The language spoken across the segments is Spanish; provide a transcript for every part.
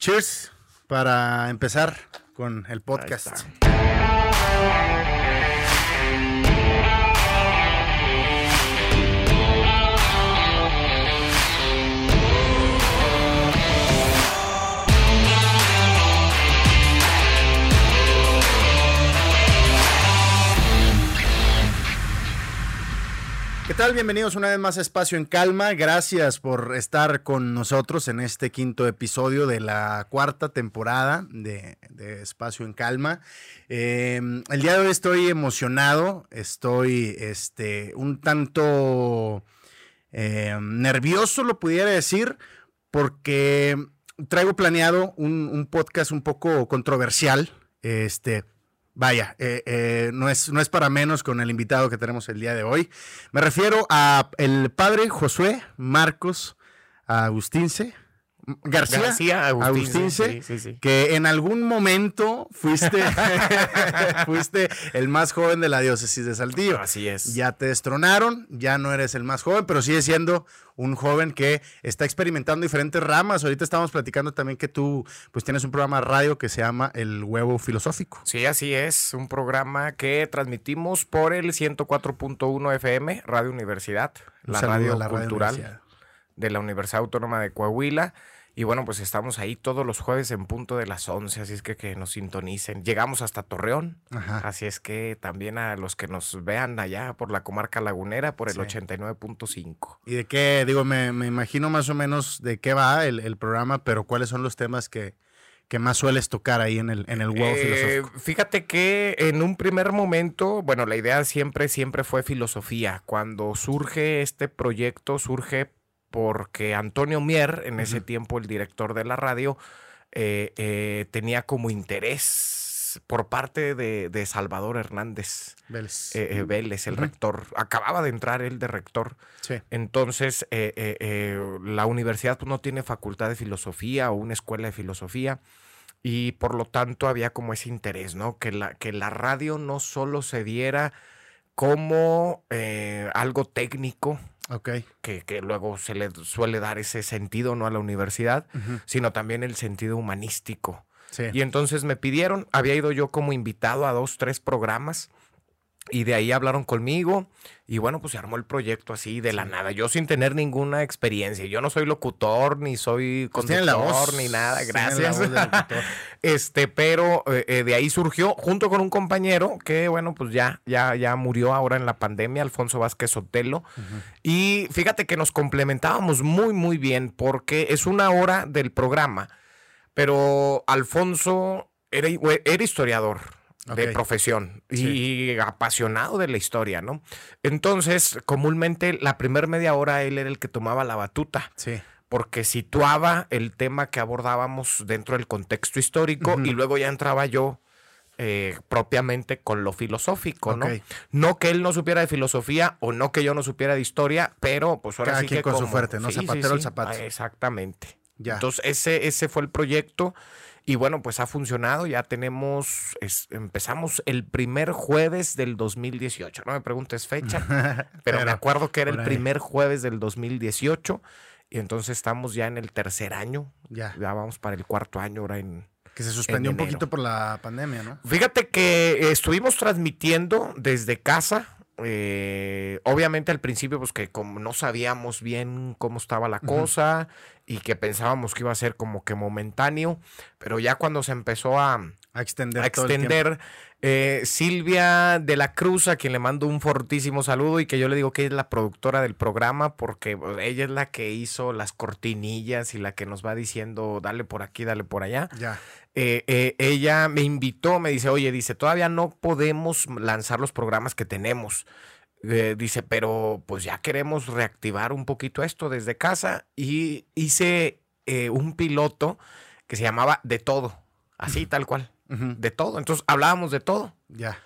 Cheers para empezar con el podcast. ¿Qué tal? Bienvenidos una vez más a Espacio en Calma. Gracias por estar con nosotros en este quinto episodio de la cuarta temporada de, Espacio en Calma. Em, el día de hoy estoy emocionado, estoy este, un tanto em, nervioso, lo pudiera decir, porque traigo planeado un, un podcast un poco controversial. Este, Vaya, eh, eh, no, es, no es para menos con el invitado que tenemos el día de hoy. Me refiero a el padre Josué Marcos Agustince. García, Agustín, que en algún momento fuiste, fuiste el más joven de la diócesis de Saltillo. Así es. Ya te destronaron, ya no eres el más joven, pero sigue siendo un joven que está experimentando diferentes ramas. Ahorita estamos platicando también que tú pues tienes un programa de radio que se llama El Huevo Filosófico. Sí, así es, un programa que transmitimos por el 104.1 FM, Radio Universidad, la radio cultural de la Universidad Autónoma de Coahuila. Y bueno, pues estamos ahí todos los jueves en punto de las 11, así es que que nos sintonicen. Llegamos hasta Torreón, así es que también a los que nos vean allá por la comarca lagunera, por el 89.5. ¿Y de qué? Digo, me, imagino más o menos de qué va el, programa, pero ¿cuáles son los temas que, que más sueles tocar ahí en el, en el huevo eh, filosófico? Fíjate que en un primer momento, bueno, la idea siempre, siempre fue filosofía. Cuando surge este proyecto, surge porque Antonio Mier, en ese tiempo el director de la radio, eh, eh, tenía como interés por parte de, Salvador Hernández Vélez, eh, Vélez el rector. Acababa de entrar él de rector. Entonces, la universidad pues, no tiene facultad de filosofía o una escuela de filosofía. Y por lo tanto había como ese interés, ¿no? Que la, que la radio no solo se diera como algo técnico, que, que, luego se le suele dar ese sentido ¿no? a la universidad, sino también el sentido humanístico. Y entonces me pidieron, había ido yo como invitado a dos, tres programas y de ahí hablaron conmigo y bueno, pues se armó el proyecto así de la nada. Yo sin tener ninguna experiencia. Yo no soy locutor, ni soy pues conductor, ni nada. Gracias. este, pero eh, eh, de ahí surgió junto con un compañero que, bueno, pues ya, ya, ya murió ahora en la pandemia, Alfonso Vázquez Sotelo. Y fíjate que nos complementábamos muy, muy bien porque es una hora del programa. Pero Alfonso era, era historiador de profesión y apasionado de la historia, ¿no? Entonces, comúnmente la primera media hora él era el que tomaba la batuta. Sí. Porque situaba el tema que abordábamos dentro del contexto histórico y luego ya entraba yo eh, propiamente con lo filosófico, ¿no? No que él no supiera de filosofía o no que yo no supiera de historia, pero pues ahora sí que con su fuerte, ¿no? Zapatero el zapato. Ah, exactamente. Ya. Entonces, ese, ese fue el proyecto. Y bueno, pues ha funcionado. Ya tenemos, empezamos el primer jueves del 2018. No me preguntes fecha, pero, me acuerdo que era el primer jueves del 2018. Y entonces estamos ya en el tercer año. Ya. Ya vamos para el cuarto año ahora en. Que se suspendió un poquito por la pandemia, ¿no? Fíjate que estuvimos transmitiendo desde casa eh, obviamente al principio, pues que como no sabíamos bien cómo estaba la cosa y que pensábamos que iba a ser como que momentáneo, pero ya cuando se empezó a, extender, extender eh, Silvia de la Cruz, a quien le mando un fortísimo saludo y que yo le digo que es la productora del programa porque pues, ella es la que hizo las cortinillas y la que nos va diciendo dale por aquí, dale por allá. Ya. Eh, eh, ella me invitó, me dice, oye, dice, todavía no podemos lanzar los programas que tenemos. Dice, pero pues ya queremos reactivar un poquito esto desde casa y hice un piloto que se llamaba De Todo, así tal cual, de todo. Entonces hablábamos de todo. Ya.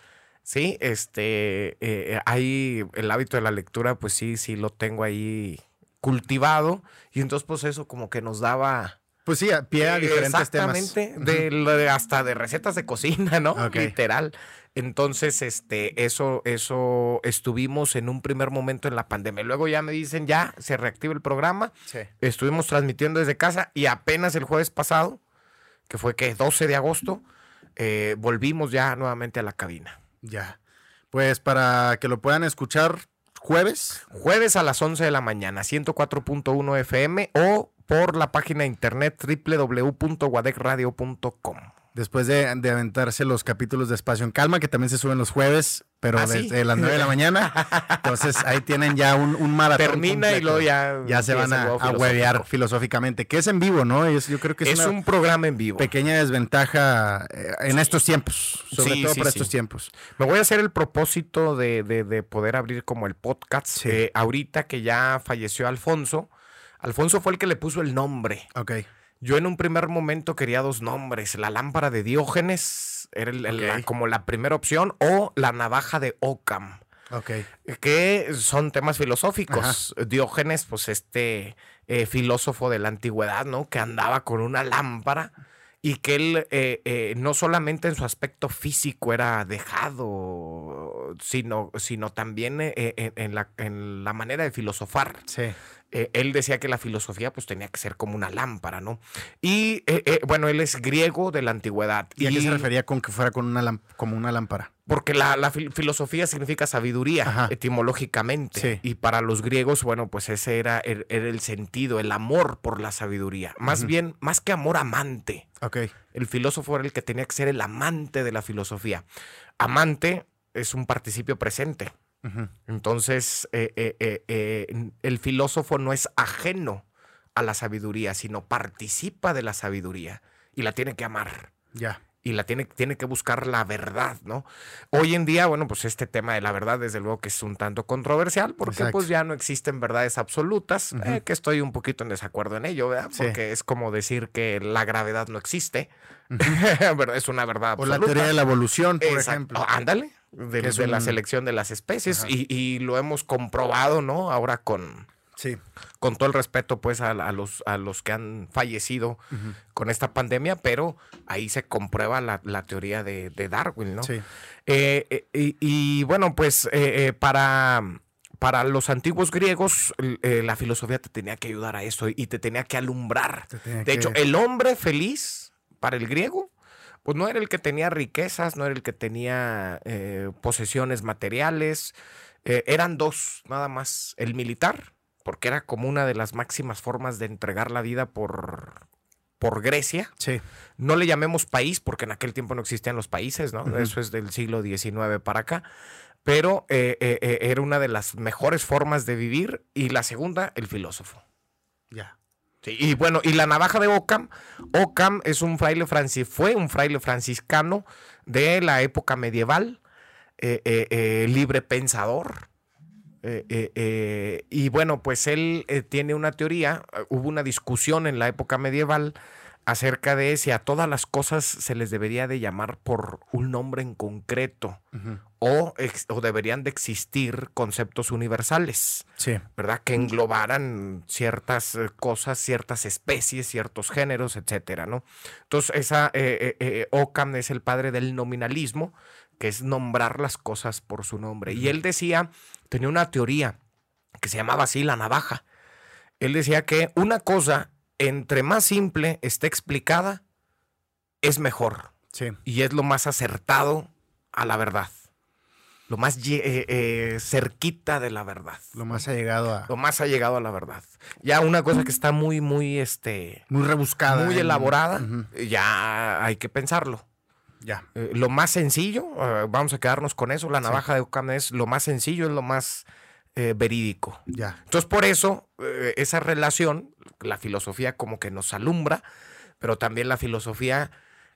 Sí, este, ahí el hábito de la lectura, pues sí, sí lo tengo ahí cultivado y entonces pues eso como que nos daba pues sí, a pie a diferentes temas. Exactamente, hasta de recetas de cocina, ¿no? Literal. Entonces, este, eso, eso estuvimos en un primer momento en la pandemia. Luego ya me dicen, ya se reactiva el programa. Sí. Estuvimos transmitiendo desde casa y apenas el jueves pasado que fue que 12 de agosto, eh, volvimos ya nuevamente a la cabina. Ya. Pues para que lo puedan escuchar jueves. Jueves a las 11 de la mañana, 104.1 FM o por la página de internet www.guadekradio.com después de, aventarse los capítulos de Espacio en Calma, que también se suben los jueves, pero ah, desde las 9 de la mañana. Entonces ahí tienen ya un, un maratón. Termina y luego ya. Ya se van a, a huevear filosóficamente, que es en vivo, ¿no? yo creo que es, un programa en vivo. Pequeña desventaja eh, en estos tiempos, sobre todo para estos tiempos. Me voy a hacer el propósito de, poder abrir como el podcast. Eh, ahorita que ya falleció Alfonso. Alfonso fue el que le puso el nombre. Ok. Yo en un primer momento quería dos nombres, la lámpara de Diógenes, era como la primera opción, o la navaja de Ockham. Okay. Que son temas filosóficos. Diógenes, pues este eh, filósofo de la antigüedad, ¿no? Que andaba con una lámpara y que él eh, eh, no solamente en su aspecto físico era dejado, sino, sino también en, la, en la manera de filosofar. Sí. Eh, él decía que la filosofía pues tenía que ser como una lámpara, ¿no? Y eh, eh, bueno, él es griego de la antigüedad. ¿Y, a qué se refería con que fuera con una como una lámpara? Porque la, filosofía significa sabiduría etimológicamente. Y para los griegos, bueno, pues ese era, er, era, el sentido, el amor por la sabiduría. Más bien, más que amor amante. Okay. El filósofo era el que tenía que ser el amante de la filosofía. Amante es un participio presente. Entonces, eh, eh, eh, el filósofo no es ajeno a la sabiduría, sino participa de la sabiduría y la tiene que amar. Ya. Y la tiene, tiene que buscar la verdad, ¿no? Hoy en día, bueno, pues este tema de la verdad, desde luego que es un tanto controversial, porque pues ya no existen verdades absolutas, que estoy un poquito en desacuerdo en ello, ¿verdad? Porque es como decir que la gravedad no existe, es una verdad absoluta. O la teoría de la evolución, por ejemplo. Ándale de, la selección de las especies y, lo hemos comprobado, ¿no? Ahora con, sí. con todo el respeto pues a, los, a los que han fallecido con esta pandemia, pero ahí se comprueba la, teoría de, Darwin, ¿no? Sí. Eh, eh, y, bueno, pues eh, para... Para los antiguos griegos, la filosofía te tenía que ayudar a eso y te tenía que alumbrar. de hecho, el hombre feliz para el griego pues no era el que tenía riquezas, no era el que tenía eh, posesiones materiales, eh, eran dos nada más, el militar, porque era como una de las máximas formas de entregar la vida por, por Grecia. Sí. No le llamemos país, porque en aquel tiempo no existían los países, ¿no? Eso es del siglo XIX para acá. Pero eh, era una de las mejores formas de vivir. Y la segunda, el filósofo. Ya y bueno, y la navaja de Ockham, Ockham es un fraile francis, fue un fraile franciscano de la época medieval, eh, eh, eh, pensador. y bueno, pues él tiene una teoría, hubo una discusión en la época medieval acerca de si a todas las cosas se les debería de llamar por un nombre en concreto o, o, deberían de existir conceptos universales, sí. ¿verdad? Que englobaran ciertas eh, cosas, ciertas especies, ciertos géneros, etcétera, ¿no? Entonces, esa, eh, eh, Ockham es el padre del nominalismo, que es nombrar las cosas por su nombre. Y él decía, tenía una teoría que se llamaba así la navaja. Él decía que una cosa entre más simple esté explicada, es mejor. Sí. Y es lo más acertado a la verdad. Lo más eh, eh, cerquita de la verdad. Lo más allegado a. Lo más llegado a la verdad. Ya una cosa que está muy, muy, este. Muy rebuscada. Muy elaborada. Ya hay que pensarlo. Ya. Eh, lo más sencillo, vamos a quedarnos con eso. La navaja de Ockham es lo más sencillo, es lo más verídico. Ya. Entonces, por eso, esa relación la filosofía como que nos alumbra, pero también la filosofía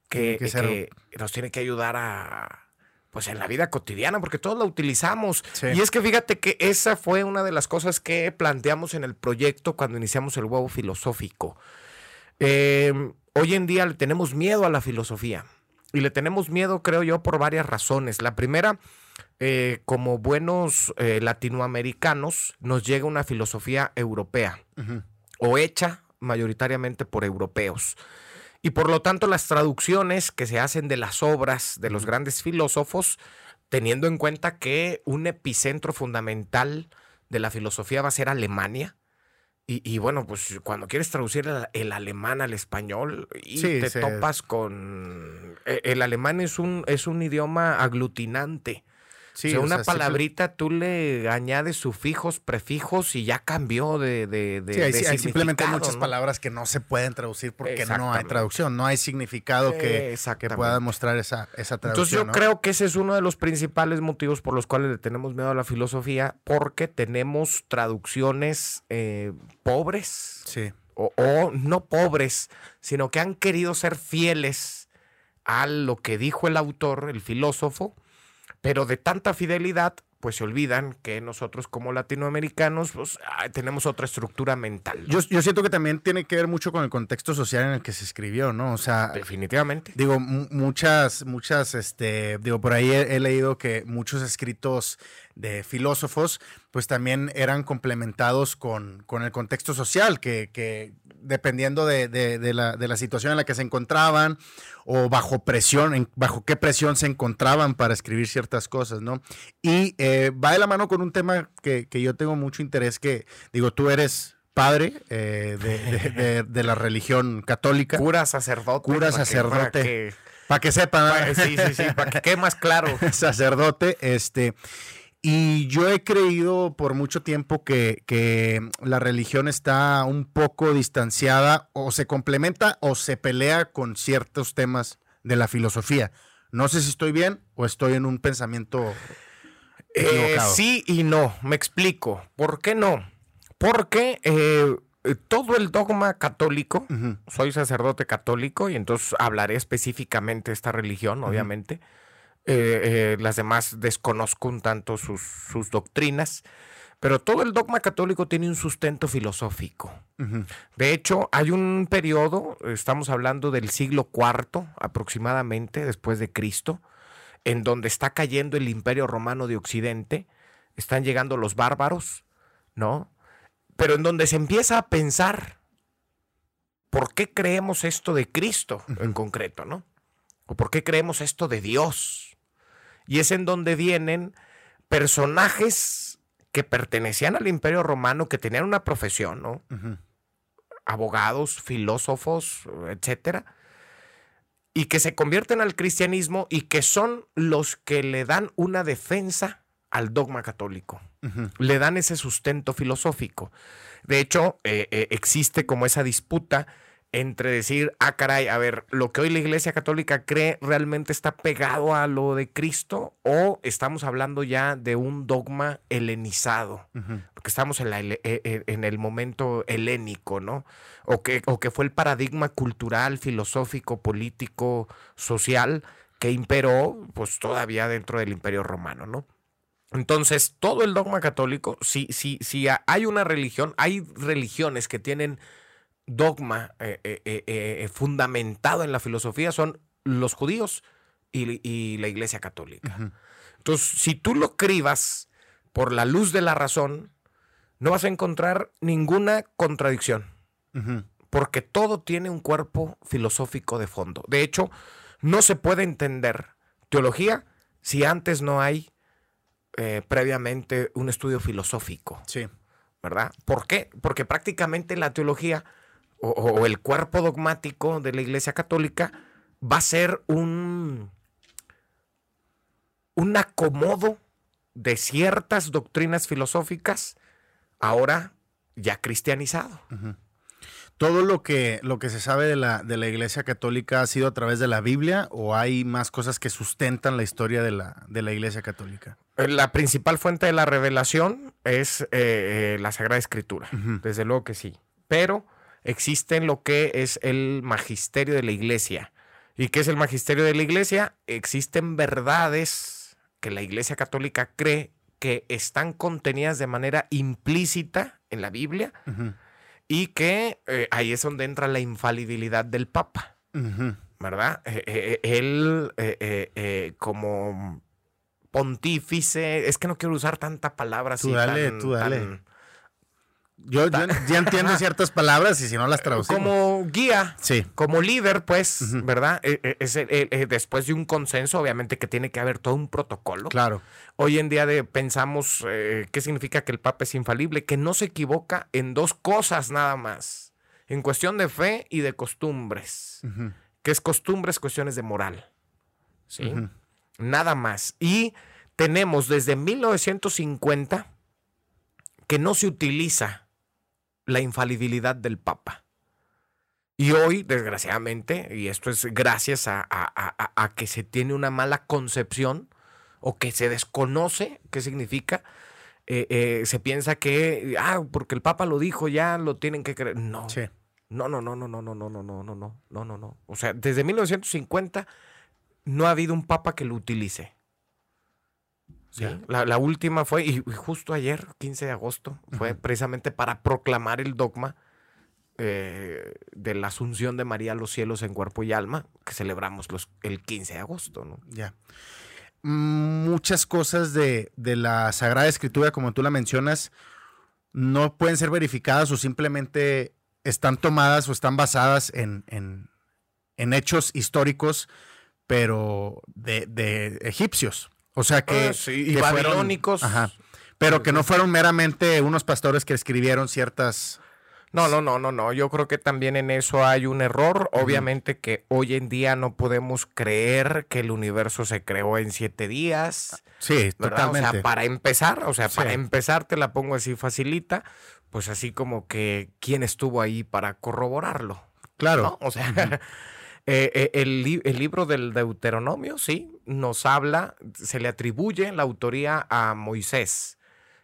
que, nos tiene que ayudar a pues en la vida cotidiana, porque todos la utilizamos. Y es que fíjate que esa fue una de las cosas que planteamos en el proyecto cuando iniciamos el huevo filosófico. Em, hoy en día le tenemos miedo a la filosofía. Y le tenemos miedo, creo yo, por varias razones. La primera, eh, como buenos eh, latinoamericanos, nos llega una filosofía europea o hecha mayoritariamente por europeos. Y por lo tanto las traducciones que se hacen de las obras de los grandes filósofos, teniendo en cuenta que un epicentro fundamental de la filosofía va a ser Alemania, Y, bueno, pues cuando quieres traducir el, alemán al español y te topas con... E, el alemán es un, es un idioma aglutinante. Sí, o sea, una palabrita tú le añades sufijos, prefijos y ya cambió de, de, sí, hay, simplemente muchas palabras que no se pueden traducir porque no hay traducción, no hay significado que, que pueda mostrar esa, esa traducción. Entonces yo creo que ese es uno de los principales motivos por los cuales le tenemos miedo a la filosofía, porque tenemos traducciones eh, pobres. Sí. O, o no pobres, sino que han querido ser fieles a lo que dijo el autor, el filósofo, pero de tanta fidelidad, pues se olvidan que nosotros como latinoamericanos pues, tenemos otra estructura mental. Yo, siento que también tiene que ver mucho con el contexto social en el que se escribió, ¿no? O sea, definitivamente. Digo, muchas, muchas, este, digo, por ahí he, leído que muchos escritos de filósofos, pues también eran complementados con, con el contexto social, que, que dependiendo de, de, la, de, la, situación en la que se encontraban o bajo presión, bajo qué presión se encontraban para escribir ciertas cosas, ¿no? Y eh, va de la mano con un tema que, que, yo tengo mucho interés, que digo, tú eres padre eh, de, la religión católica. Cura sacerdote. Cura sacerdote. Para que, sepan. sí, sí, sí, para que quede más claro. sacerdote, este... Y yo he creído por mucho tiempo que, la religión está un poco distanciada o se complementa o se pelea con ciertos temas de la filosofía. No sé si estoy bien o estoy en un pensamiento eh, sí y no. Me explico. ¿Por qué no? Porque eh, todo el dogma católico, soy sacerdote católico y entonces hablaré específicamente de esta religión, obviamente. Eh, eh, las demás desconozco un tanto sus, sus, doctrinas, pero todo el dogma católico tiene un sustento filosófico. De hecho, hay un periodo, estamos hablando del siglo IV aproximadamente, después de Cristo, en donde está cayendo el imperio romano de Occidente, están llegando los bárbaros, ¿no? Pero en donde se empieza a pensar, ¿por qué creemos esto de Cristo en concreto, ¿no? ¿O por qué creemos esto de Dios? Y es en donde vienen personajes que pertenecían al Imperio Romano, que tenían una profesión, ¿no? Abogados, filósofos, etcétera, y que se convierten al cristianismo y que son los que le dan una defensa al dogma católico. Le dan ese sustento filosófico. De hecho, eh, eh, existe como esa disputa entre decir, ah, caray, a ver, lo que hoy la Iglesia Católica cree realmente está pegado a lo de Cristo o estamos hablando ya de un dogma helenizado, porque estamos en, e, e, en, el momento helénico, ¿no? O que, o que fue el paradigma cultural, filosófico, político, social que imperó, pues todavía dentro del Imperio Romano, ¿no? Entonces, todo el dogma católico, si, si, si hay una religión, hay religiones que tienen dogma eh, eh, eh, fundamentado en la filosofía son los judíos y, la iglesia católica. Entonces, si tú lo cribas por la luz de la razón, no vas a encontrar ninguna contradicción, porque todo tiene un cuerpo filosófico de fondo. De hecho, no se puede entender teología si antes no hay previamente un estudio filosófico. Sí. ¿Verdad? ¿Por qué? Porque prácticamente la teología o, el cuerpo dogmático de la Iglesia Católica va a ser un, un acomodo de ciertas doctrinas filosóficas ahora ya cristianizado. ¿Todo lo que, lo que se sabe de la, de la Iglesia Católica ha sido a través de la Biblia o hay más cosas que sustentan la historia de la, de la Iglesia Católica? Eh, la principal fuente de la revelación es eh, eh, la Sagrada Escritura, desde luego que sí. Pero existe lo que es el magisterio de la iglesia. ¿Y qué es el magisterio de la iglesia? Existen verdades que la iglesia católica cree que están contenidas de manera implícita en la Biblia y que eh, ahí es donde entra la infalibilidad del Papa, ¿verdad? Eh, eh, él como pontífice, es que no quiero usar tanta palabra así. Tú dale, tú dale Yo, ya entiendo ciertas palabras y si no las traducimos. Como guía, sí. como líder, pues, ¿verdad? Eh, eh, es, eh, después de un consenso, obviamente que tiene que haber todo un protocolo. Claro. Hoy en día de, pensamos qué significa que el Papa es infalible, que no se equivoca en dos cosas nada más, en cuestión de fe y de costumbres. Que es costumbres, cuestiones de moral. ¿Sí? Nada más. Y tenemos desde 1950 que no se utiliza la infalibilidad del Papa. Y hoy, desgraciadamente, y esto es gracias a, que se tiene una mala concepción o que se desconoce qué significa, eh, eh, se piensa que, ah, porque el Papa lo dijo, ya lo tienen que creer. No. No, no, no, no, no, no, no, no, no, no, no, no, no, no. O sea, desde 1950 no ha habido un Papa que lo utilice. ¿Sí? La, última fue, y justo ayer, 15 de agosto, fue precisamente para proclamar el dogma eh, de la asunción de María a los cielos en cuerpo y alma, que celebramos los, el 15 de agosto. ¿no? Ya. Muchas cosas de, la Sagrada Escritura, como tú la mencionas, no pueden ser verificadas o simplemente están tomadas o están basadas en, en, hechos históricos, pero de, de egipcios. O sea que, ah, y babilónicos. pero que no fueron meramente unos pastores que escribieron ciertas. No, no, no, no, no. Yo creo que también en eso hay un error. Obviamente que hoy en día no podemos creer que el universo se creó en siete días. Sí, totalmente. O sea, para empezar, o sea, para empezar te la pongo así facilita, pues así como que quién estuvo ahí para corroborarlo. Claro. O sea, Eh, eh, el, libro del Deuteronomio, sí, nos habla, se le atribuye la autoría a Moisés,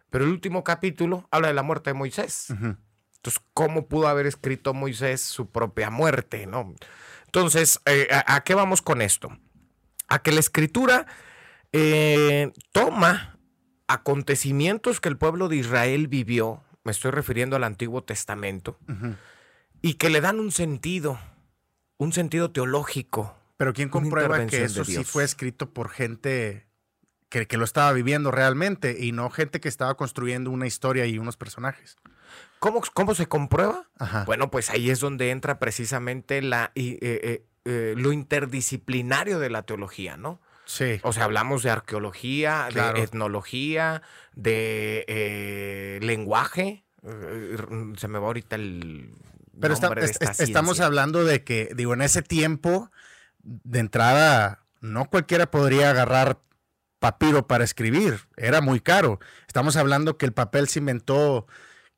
pero el último capítulo habla de la muerte de Moisés. Entonces, ¿cómo pudo haber escrito Moisés su propia muerte? ¿no? Entonces, eh, ¿a, qué vamos con esto? A que la escritura toma acontecimientos que el pueblo de Israel vivió, me estoy refiriendo al Antiguo Testamento, y que le dan un sentido un sentido teológico. Pero ¿quién comprueba que eso sí fue escrito por gente que, que, lo estaba viviendo realmente y no gente que estaba construyendo una historia y unos personajes? ¿Cómo, cómo se comprueba? Bueno, pues ahí es donde entra precisamente la, eh, eh, eh, lo interdisciplinario de la teología, ¿no? Sí. O sea, hablamos de arqueología, de etnología, de lenguaje. Se me va ahorita el pero estamos hablando de que, digo, en ese tiempo, de entrada, no cualquiera podría agarrar papiro para escribir, era muy caro. Estamos hablando que el papel se inventó,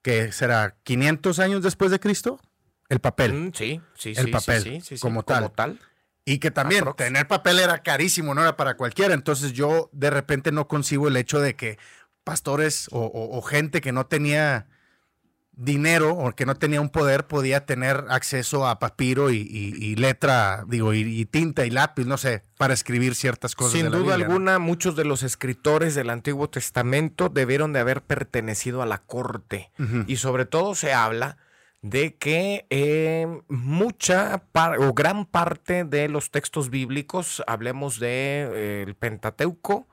que será 500 años después de Cristo, el papel. Mm, sí, sí, el papel, como, tal. Y que también tener papel era carísimo, no era para cualquiera. Entonces yo de repente no concibo el hecho de que pastores o gente que no tenía dinero o que no tenía un poder podía tener acceso a papiro y, letra, digo, y, tinta y lápiz, no sé, para escribir ciertas cosas. Sin duda alguna, muchos de los escritores del Antiguo Testamento debieron de haber pertenecido a la corte. Y sobre todo se habla de que eh, mucha o gran parte de los textos bíblicos, hablemos de eh, el Pentateuco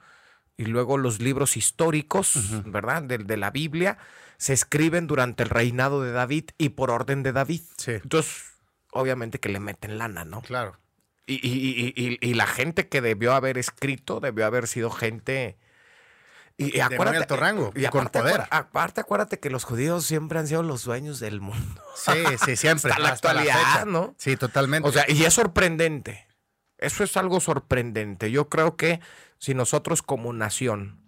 y luego los libros históricos, ¿verdad? de la Biblia, se escriben durante el reinado de David y por orden de David. Entonces, obviamente que le meten lana, ¿no? Claro. Y, la gente que debió haber escrito debió haber sido gente. Y, acuérdate, de alto rango, y con poder. aparte, acuérdate que los judíos siempre han sido los dueños del mundo. Sí, sí, siempre. hasta la actualidad, ¿no? Sí, totalmente. O sea, y es sorprendente. Eso es algo sorprendente. Yo creo que si nosotros como nación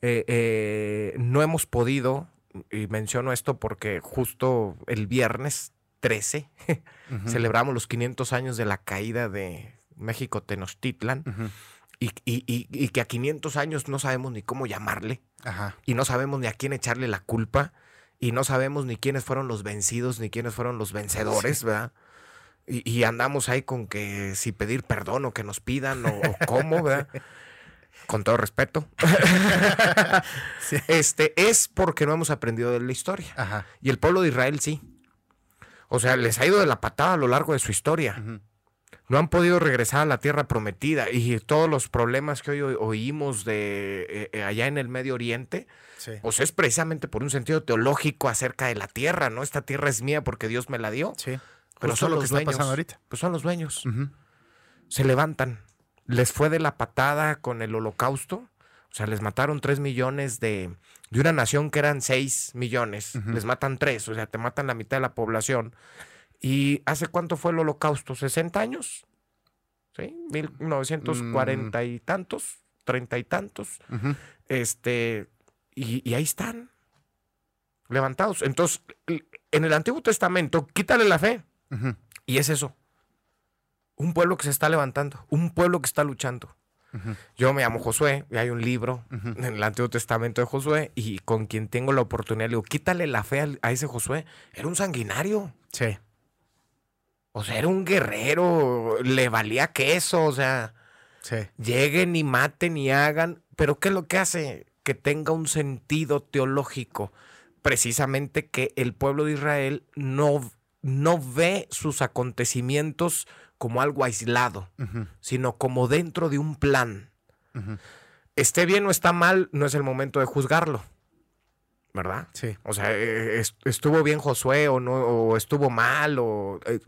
eh, eh, no hemos podido y menciono esto porque justo el viernes 13 celebramos los 500 años de la caída de México Tenochtitlan. y, que a 500 años no sabemos ni cómo llamarle, y no sabemos ni a quién echarle la culpa, y no sabemos ni quiénes fueron los vencidos, ni quiénes fueron los vencedores, ¿verdad? Y, andamos ahí con que si pedir perdón o que nos pidan o, o cómo, ¿verdad? con todo respeto, este, es porque no hemos aprendido de la historia. Y el pueblo de Israel sí. O sea, les ha ido de la patada a lo largo de su historia. no han podido regresar a la tierra prometida y todos los problemas que hoy oímos de eh, eh, allá en el Medio Oriente, pues es precisamente por un sentido teológico acerca de la tierra, ¿no? Esta tierra es mía porque Dios me la dio. Sí. Pero son los dueños. ahorita. Pues son los dueños. Se levantan. Les fue de la patada con el holocausto. O sea, les mataron tres millones de, de una nación que eran seis millones. Les matan tres. O sea, te matan la mitad de la población. ¿Y hace cuánto fue el holocausto? ¿60 años? ¿Sí? 1940 mm. y tantos, treinta y tantos. Este, y, ahí están, levantados. Entonces, en el Antiguo Testamento, quítale la fe. Y es eso. Un pueblo que se está levantando, un pueblo que está luchando. Yo me llamo Josué y hay un libro en el Antiguo Testamento de Josué y con quien tengo la oportunidad le digo, quítale la fe a ese Josué. Era un sanguinario. Sí. O sea, era un guerrero, le valía queso, o sea, lleguen y maten y hagan, pero ¿qué es lo que hace? Que tenga un sentido teológico, precisamente que el pueblo de Israel no, no ve sus acontecimientos como algo aislado, sino como dentro de un plan. Esté bien o está mal, no es el momento de juzgarlo. ¿verdad? Sí. O sea, e, e, estuvo bien Josué o no, o estuvo mal, o eh,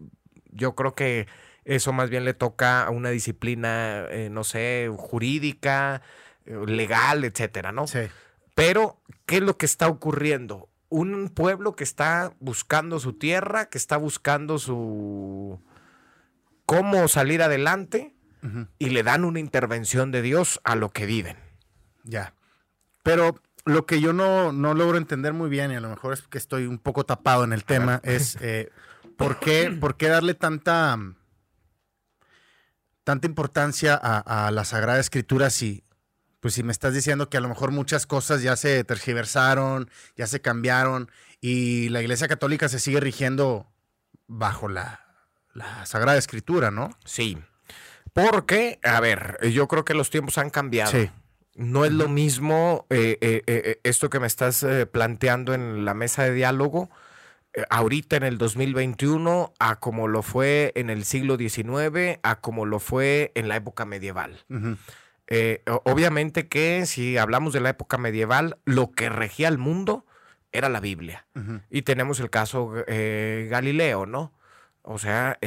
yo creo que eso más bien le toca a una disciplina, eh, no sé, jurídica, eh, legal, etcétera, ¿no? Sí. Pero, ¿qué es lo que está ocurriendo? Un pueblo que está buscando su tierra, que está buscando su cómo salir adelante y le dan una intervención de Dios a lo que viven. Ya. Pero lo que yo no, no logro entender muy bien, y a lo mejor es que estoy un poco tapado en el tema, es eh, ¿por qué, ¿por qué darle tanta, tanta importancia a, la Sagrada Escritura si, pues si me estás diciendo que a lo mejor muchas cosas ya se tergiversaron, ya se cambiaron y la Iglesia Católica se sigue rigiendo bajo la, Sagrada Escritura, ¿no? Sí. Porque, a ver, yo creo que los tiempos han cambiado. Sí. No es lo mismo eh, eh, eh, esto que me estás planteando en la mesa de diálogo ahorita en el 2021 a como lo fue en el siglo XIX, a como lo fue en la época medieval. Eh, obviamente que si hablamos de la época medieval, lo que regía el mundo era la Biblia. Y tenemos el caso eh, Galileo, ¿no? O sea,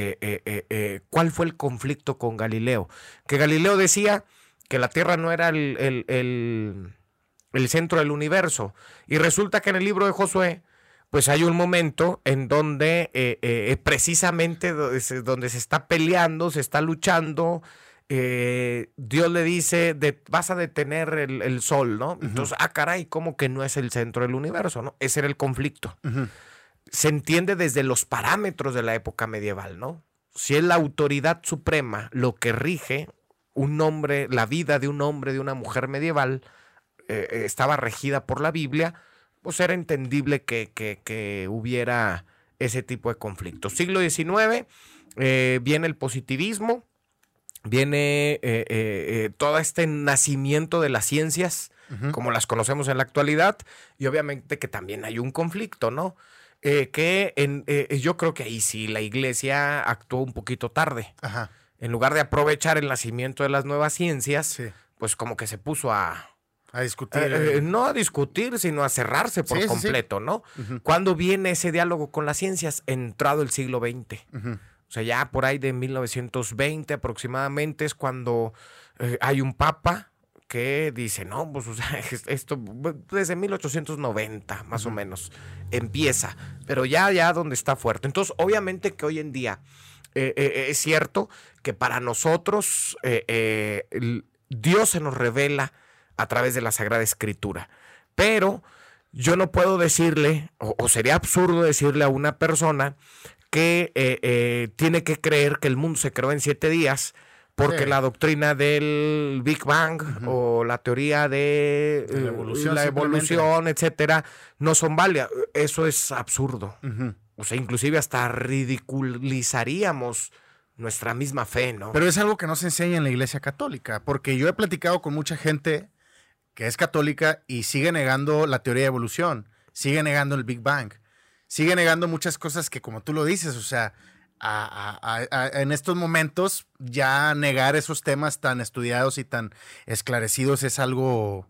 ¿cuál fue el conflicto con Galileo? Que Galileo decía que la Tierra no era el, el centro del universo. Y resulta que en el libro de Josué pues hay un momento en donde eh, eh, precisamente donde se, está peleando, se está luchando, eh, Dios le dice, vas a detener el, sol, ¿no? Entonces, ah, caray, como que no es el centro del universo, ¿no? Ese era el conflicto. Se entiende desde los parámetros de la época medieval, ¿no? Si es la autoridad suprema lo que rige un hombre, la vida de un hombre, de una mujer medieval, estaba regida por la Biblia, pues era entendible que, hubiera ese tipo de conflictos. Siglo XIX, eh, viene el positivismo, viene eh, eh, todo este nacimiento de las ciencias, como las conocemos en la actualidad, y obviamente que también hay un conflicto, ¿no? que en, yo creo que ahí sí la iglesia actuó un poquito tarde. En lugar de aprovechar el nacimiento de las nuevas ciencias, pues como que se puso a, a discutir. Eh, eh, no a discutir, sino a cerrarse por completo, ¿no? ¿Cuándo viene ese diálogo con las ciencias? Entrado el siglo XX. O sea, ya por ahí de 1920 aproximadamente es cuando eh, hay un papa que dice, no, pues o sea, esto desde 1890 más o menos empieza, pero ya, ya donde está fuerte. Entonces, obviamente que hoy en día es cierto que para nosotros Dios se nos revela a través de la Sagrada Escritura. Pero yo no puedo decirle, o, sería absurdo decirle a una persona que eh, eh, tiene que creer que el mundo se creó en siete días, porque la doctrina del Big Bang o la teoría de la eh, evolución, etcétera, no son válidas. Eso es absurdo. O sea, inclusive hasta ridiculizaríamos nuestra misma fe, ¿no? Pero es algo que no se enseña en la Iglesia Católica, porque yo he platicado con mucha gente que es católica y sigue negando la teoría de evolución, sigue negando el Big Bang, sigue negando muchas cosas que como tú lo dices, o sea, en estos momentos ya negar esos temas tan estudiados y tan esclarecidos es algo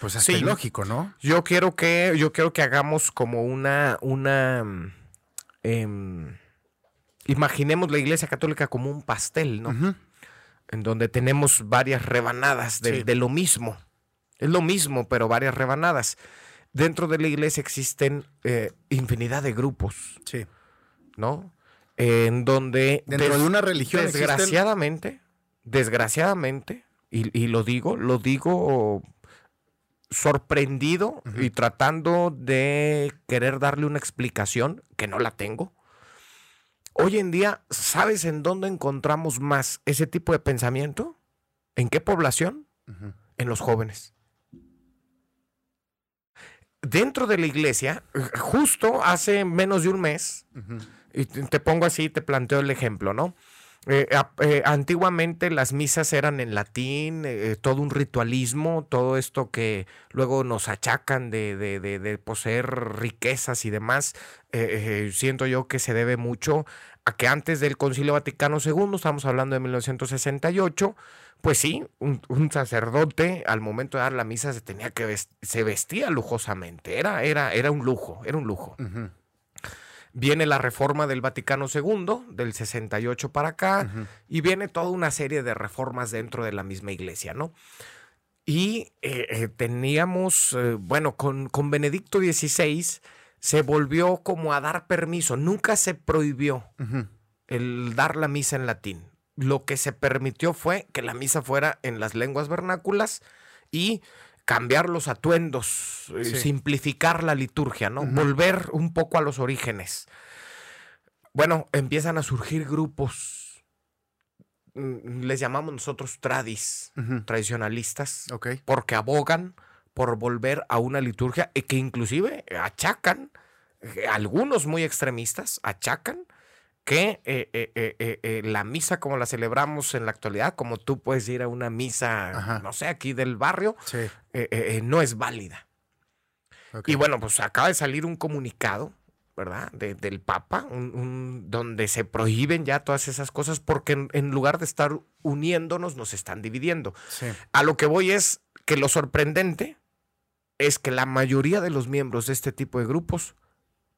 pues así lógico, ¿no? Yo quiero que yo quiero que hagamos como una una em, imaginemos la Iglesia Católica como un pastel, ¿no? En donde tenemos varias rebanadas de, lo mismo. Es lo mismo, pero varias rebanadas. Dentro de la iglesia existen eh, infinidad de grupos. Sí. ¿No? en donde... Dentro de una religión Desgraciadamente, desgraciadamente, y, lo digo, lo digo sorprendido y tratando de querer darle una explicación que no la tengo. Hoy en día, ¿sabes en dónde encontramos más ese tipo de pensamiento? ¿En qué población? En los jóvenes. Dentro de la iglesia, justo hace menos de un mes, y te pongo así, te planteo el ejemplo, ¿no? Eh, eh, antiguamente las misas eran en latín, eh, todo un ritualismo, todo esto que luego nos achacan de, de poseer riquezas y demás, siento yo que se debe mucho a que antes del Concilio Vaticano II, estamos hablando de 1968, pues sí, un, sacerdote al momento de dar la misa se tenía que se vestía lujosamente, era, era, era un lujo, era un lujo. Viene la reforma del Vaticano II, del 68 para acá, y viene toda una serie de reformas dentro de la misma iglesia, ¿no? Y eh, eh, teníamos, eh, bueno, con, con Benedicto XVI se volvió como a dar permiso, nunca se prohibió el dar la misa en latín. Lo que se permitió fue que la misa fuera en las lenguas vernáculas y cambiar los atuendos, eh, simplificar la liturgia, ¿no? Volver un poco a los orígenes. Bueno, empiezan a surgir grupos, mm, les llamamos nosotros tradis, tradicionalistas, porque abogan por volver a una liturgia y que inclusive achacan, eh, algunos muy extremistas achacan que eh, eh, la misa como la celebramos en la actualidad, como tú puedes ir a una misa, no sé, aquí del barrio, no es válida. Y bueno, pues acaba de salir un comunicado, ¿verdad? del Papa, donde se prohíben ya todas esas cosas porque en, lugar de estar uniéndonos, nos están dividiendo. A lo que voy es que lo sorprendente es que la mayoría de los miembros de este tipo de grupos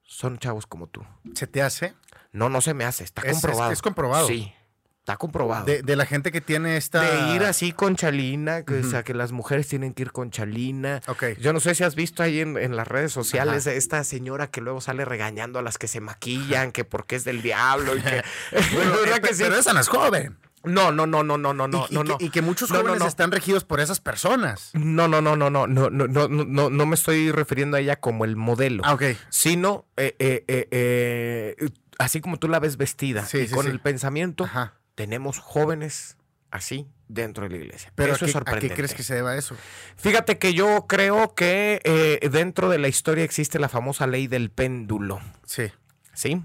son chavos como tú. ¿Se te hace? No, no se me hace, está comprobado. Es, comprobado. Sí, está comprobado. De, la gente que tiene esta... De ir así con chalina, que, o sea, que las mujeres tienen que ir con chalina. Ok. Yo no sé si has visto ahí en, las redes sociales esta señora que luego sale regañando a las que se maquillan, que porque es del diablo y que... Eh, pero esa no es joven. No, no, no, no, no, no, no, y, no, y, que, muchos jóvenes están regidos por esas personas. No, no, no, no, no, no, no, no, no, no me estoy refiriendo a ella como el modelo. Ah, ok. Sino, eh, eh, eh, así como tú la ves vestida y con el pensamiento, tenemos jóvenes así dentro de la iglesia. Pero eso es sorprendente. ¿a qué crees que se deba eso? Fíjate que yo creo que dentro de la historia existe la famosa ley del péndulo. Sí. ¿Sí?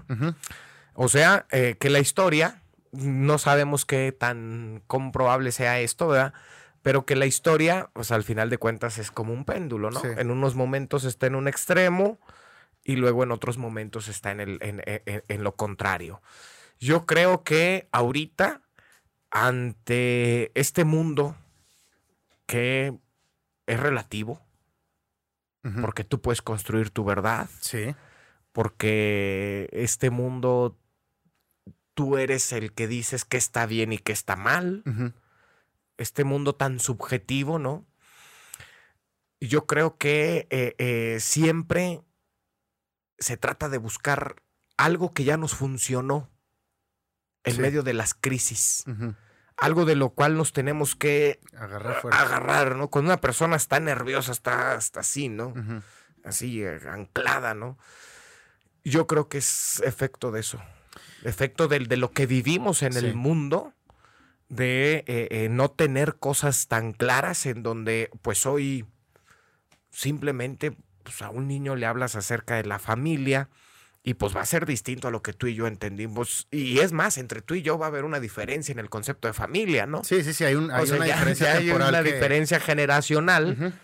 O sea, que la historia no sabemos qué tan comprobable sea esto, ¿verdad? Pero que la historia, pues al final de cuentas es como un péndulo, ¿no? En unos momentos está en un extremo y luego en otros momentos está en, el, en, lo contrario. Yo creo que ahorita, ante este mundo que es relativo, porque tú puedes construir tu verdad, sí. porque este mundo tú eres el que dices que está bien y que está mal. Este mundo tan subjetivo, ¿no? Yo creo que eh, eh, siempre se trata de buscar algo que ya nos funcionó en medio de las crisis. Algo de lo cual nos tenemos que agarrar, agarrar, ¿no? Cuando una persona está nerviosa, está hasta así, ¿no? Así, eh, anclada, ¿no? Yo creo que es efecto de eso efecto de, de lo que vivimos en el mundo, de eh, eh, no tener cosas tan claras en donde pues hoy simplemente pues, a un niño le hablas acerca de la familia y pues va a ser distinto a lo que tú y yo entendimos. Y es más, entre tú y yo va a haber una diferencia en el concepto de familia, ¿no? Sí, sí, sí, hay, una diferencia hay una diferencia generacional,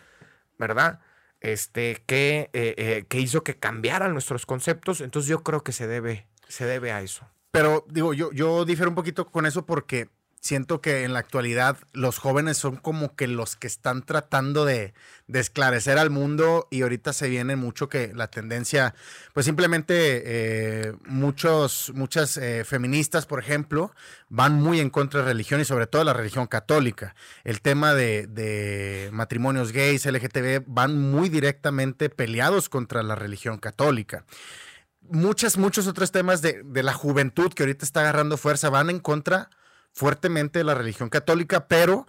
¿verdad? Este, que, eh, que hizo que cambiaran nuestros conceptos. Entonces yo creo que se debe se debe a eso. Pero digo, yo, yo difiero un poquito con eso porque siento que en la actualidad los jóvenes son como que los que están tratando de, esclarecer al mundo y ahorita se viene mucho que la tendencia, pues simplemente eh, muchos, muchas eh, feministas, por ejemplo, van muy en contra de religión y sobre todo la religión católica. El tema de, matrimonios gays, LGTB, van muy directamente peleados contra la religión católica muchas, muchos otros temas de, de, la juventud que ahorita está agarrando fuerza van en contra fuertemente de la religión católica, pero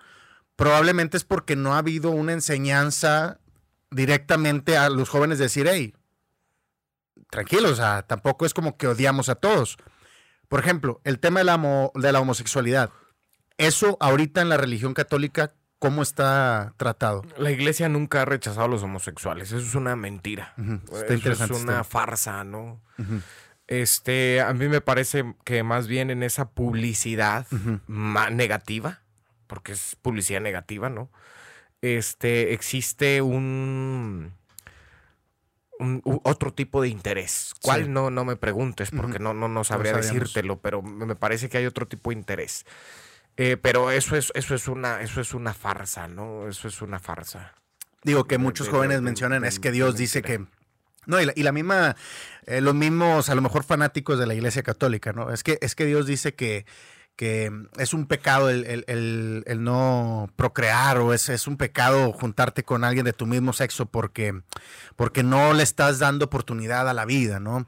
probablemente es porque no ha habido una enseñanza directamente a los jóvenes de decir, hey, tranquilos, o sea, tampoco es como que odiamos a todos. Por ejemplo, el tema de la, de la homosexualidad. Eso ahorita en la religión católica, ¿cómo está tratado? La iglesia nunca ha rechazado a los homosexuales. Eso es una mentira. es una farsa, ¿no? Este, a mí me parece que más bien en esa publicidad negativa, porque es publicidad negativa, ¿no? Este, existe un, otro tipo de interés. ¿Cuál? No, no me preguntes, porque no, no, no sabría decírtelo, pero me parece que hay otro tipo de interés. Eh, pero eso es, eso es una, eso es una farsa, ¿no? Eso es una farsa. Digo que muchos jóvenes mencionan es que Dios dice que no, y la, misma, eh, los mismos, a lo mejor fanáticos de la Iglesia Católica, ¿no? Es que, es que Dios dice que, que es un pecado el, no procrear o es, es, un pecado juntarte con alguien de tu mismo sexo porque, porque no le estás dando oportunidad a la vida, ¿no?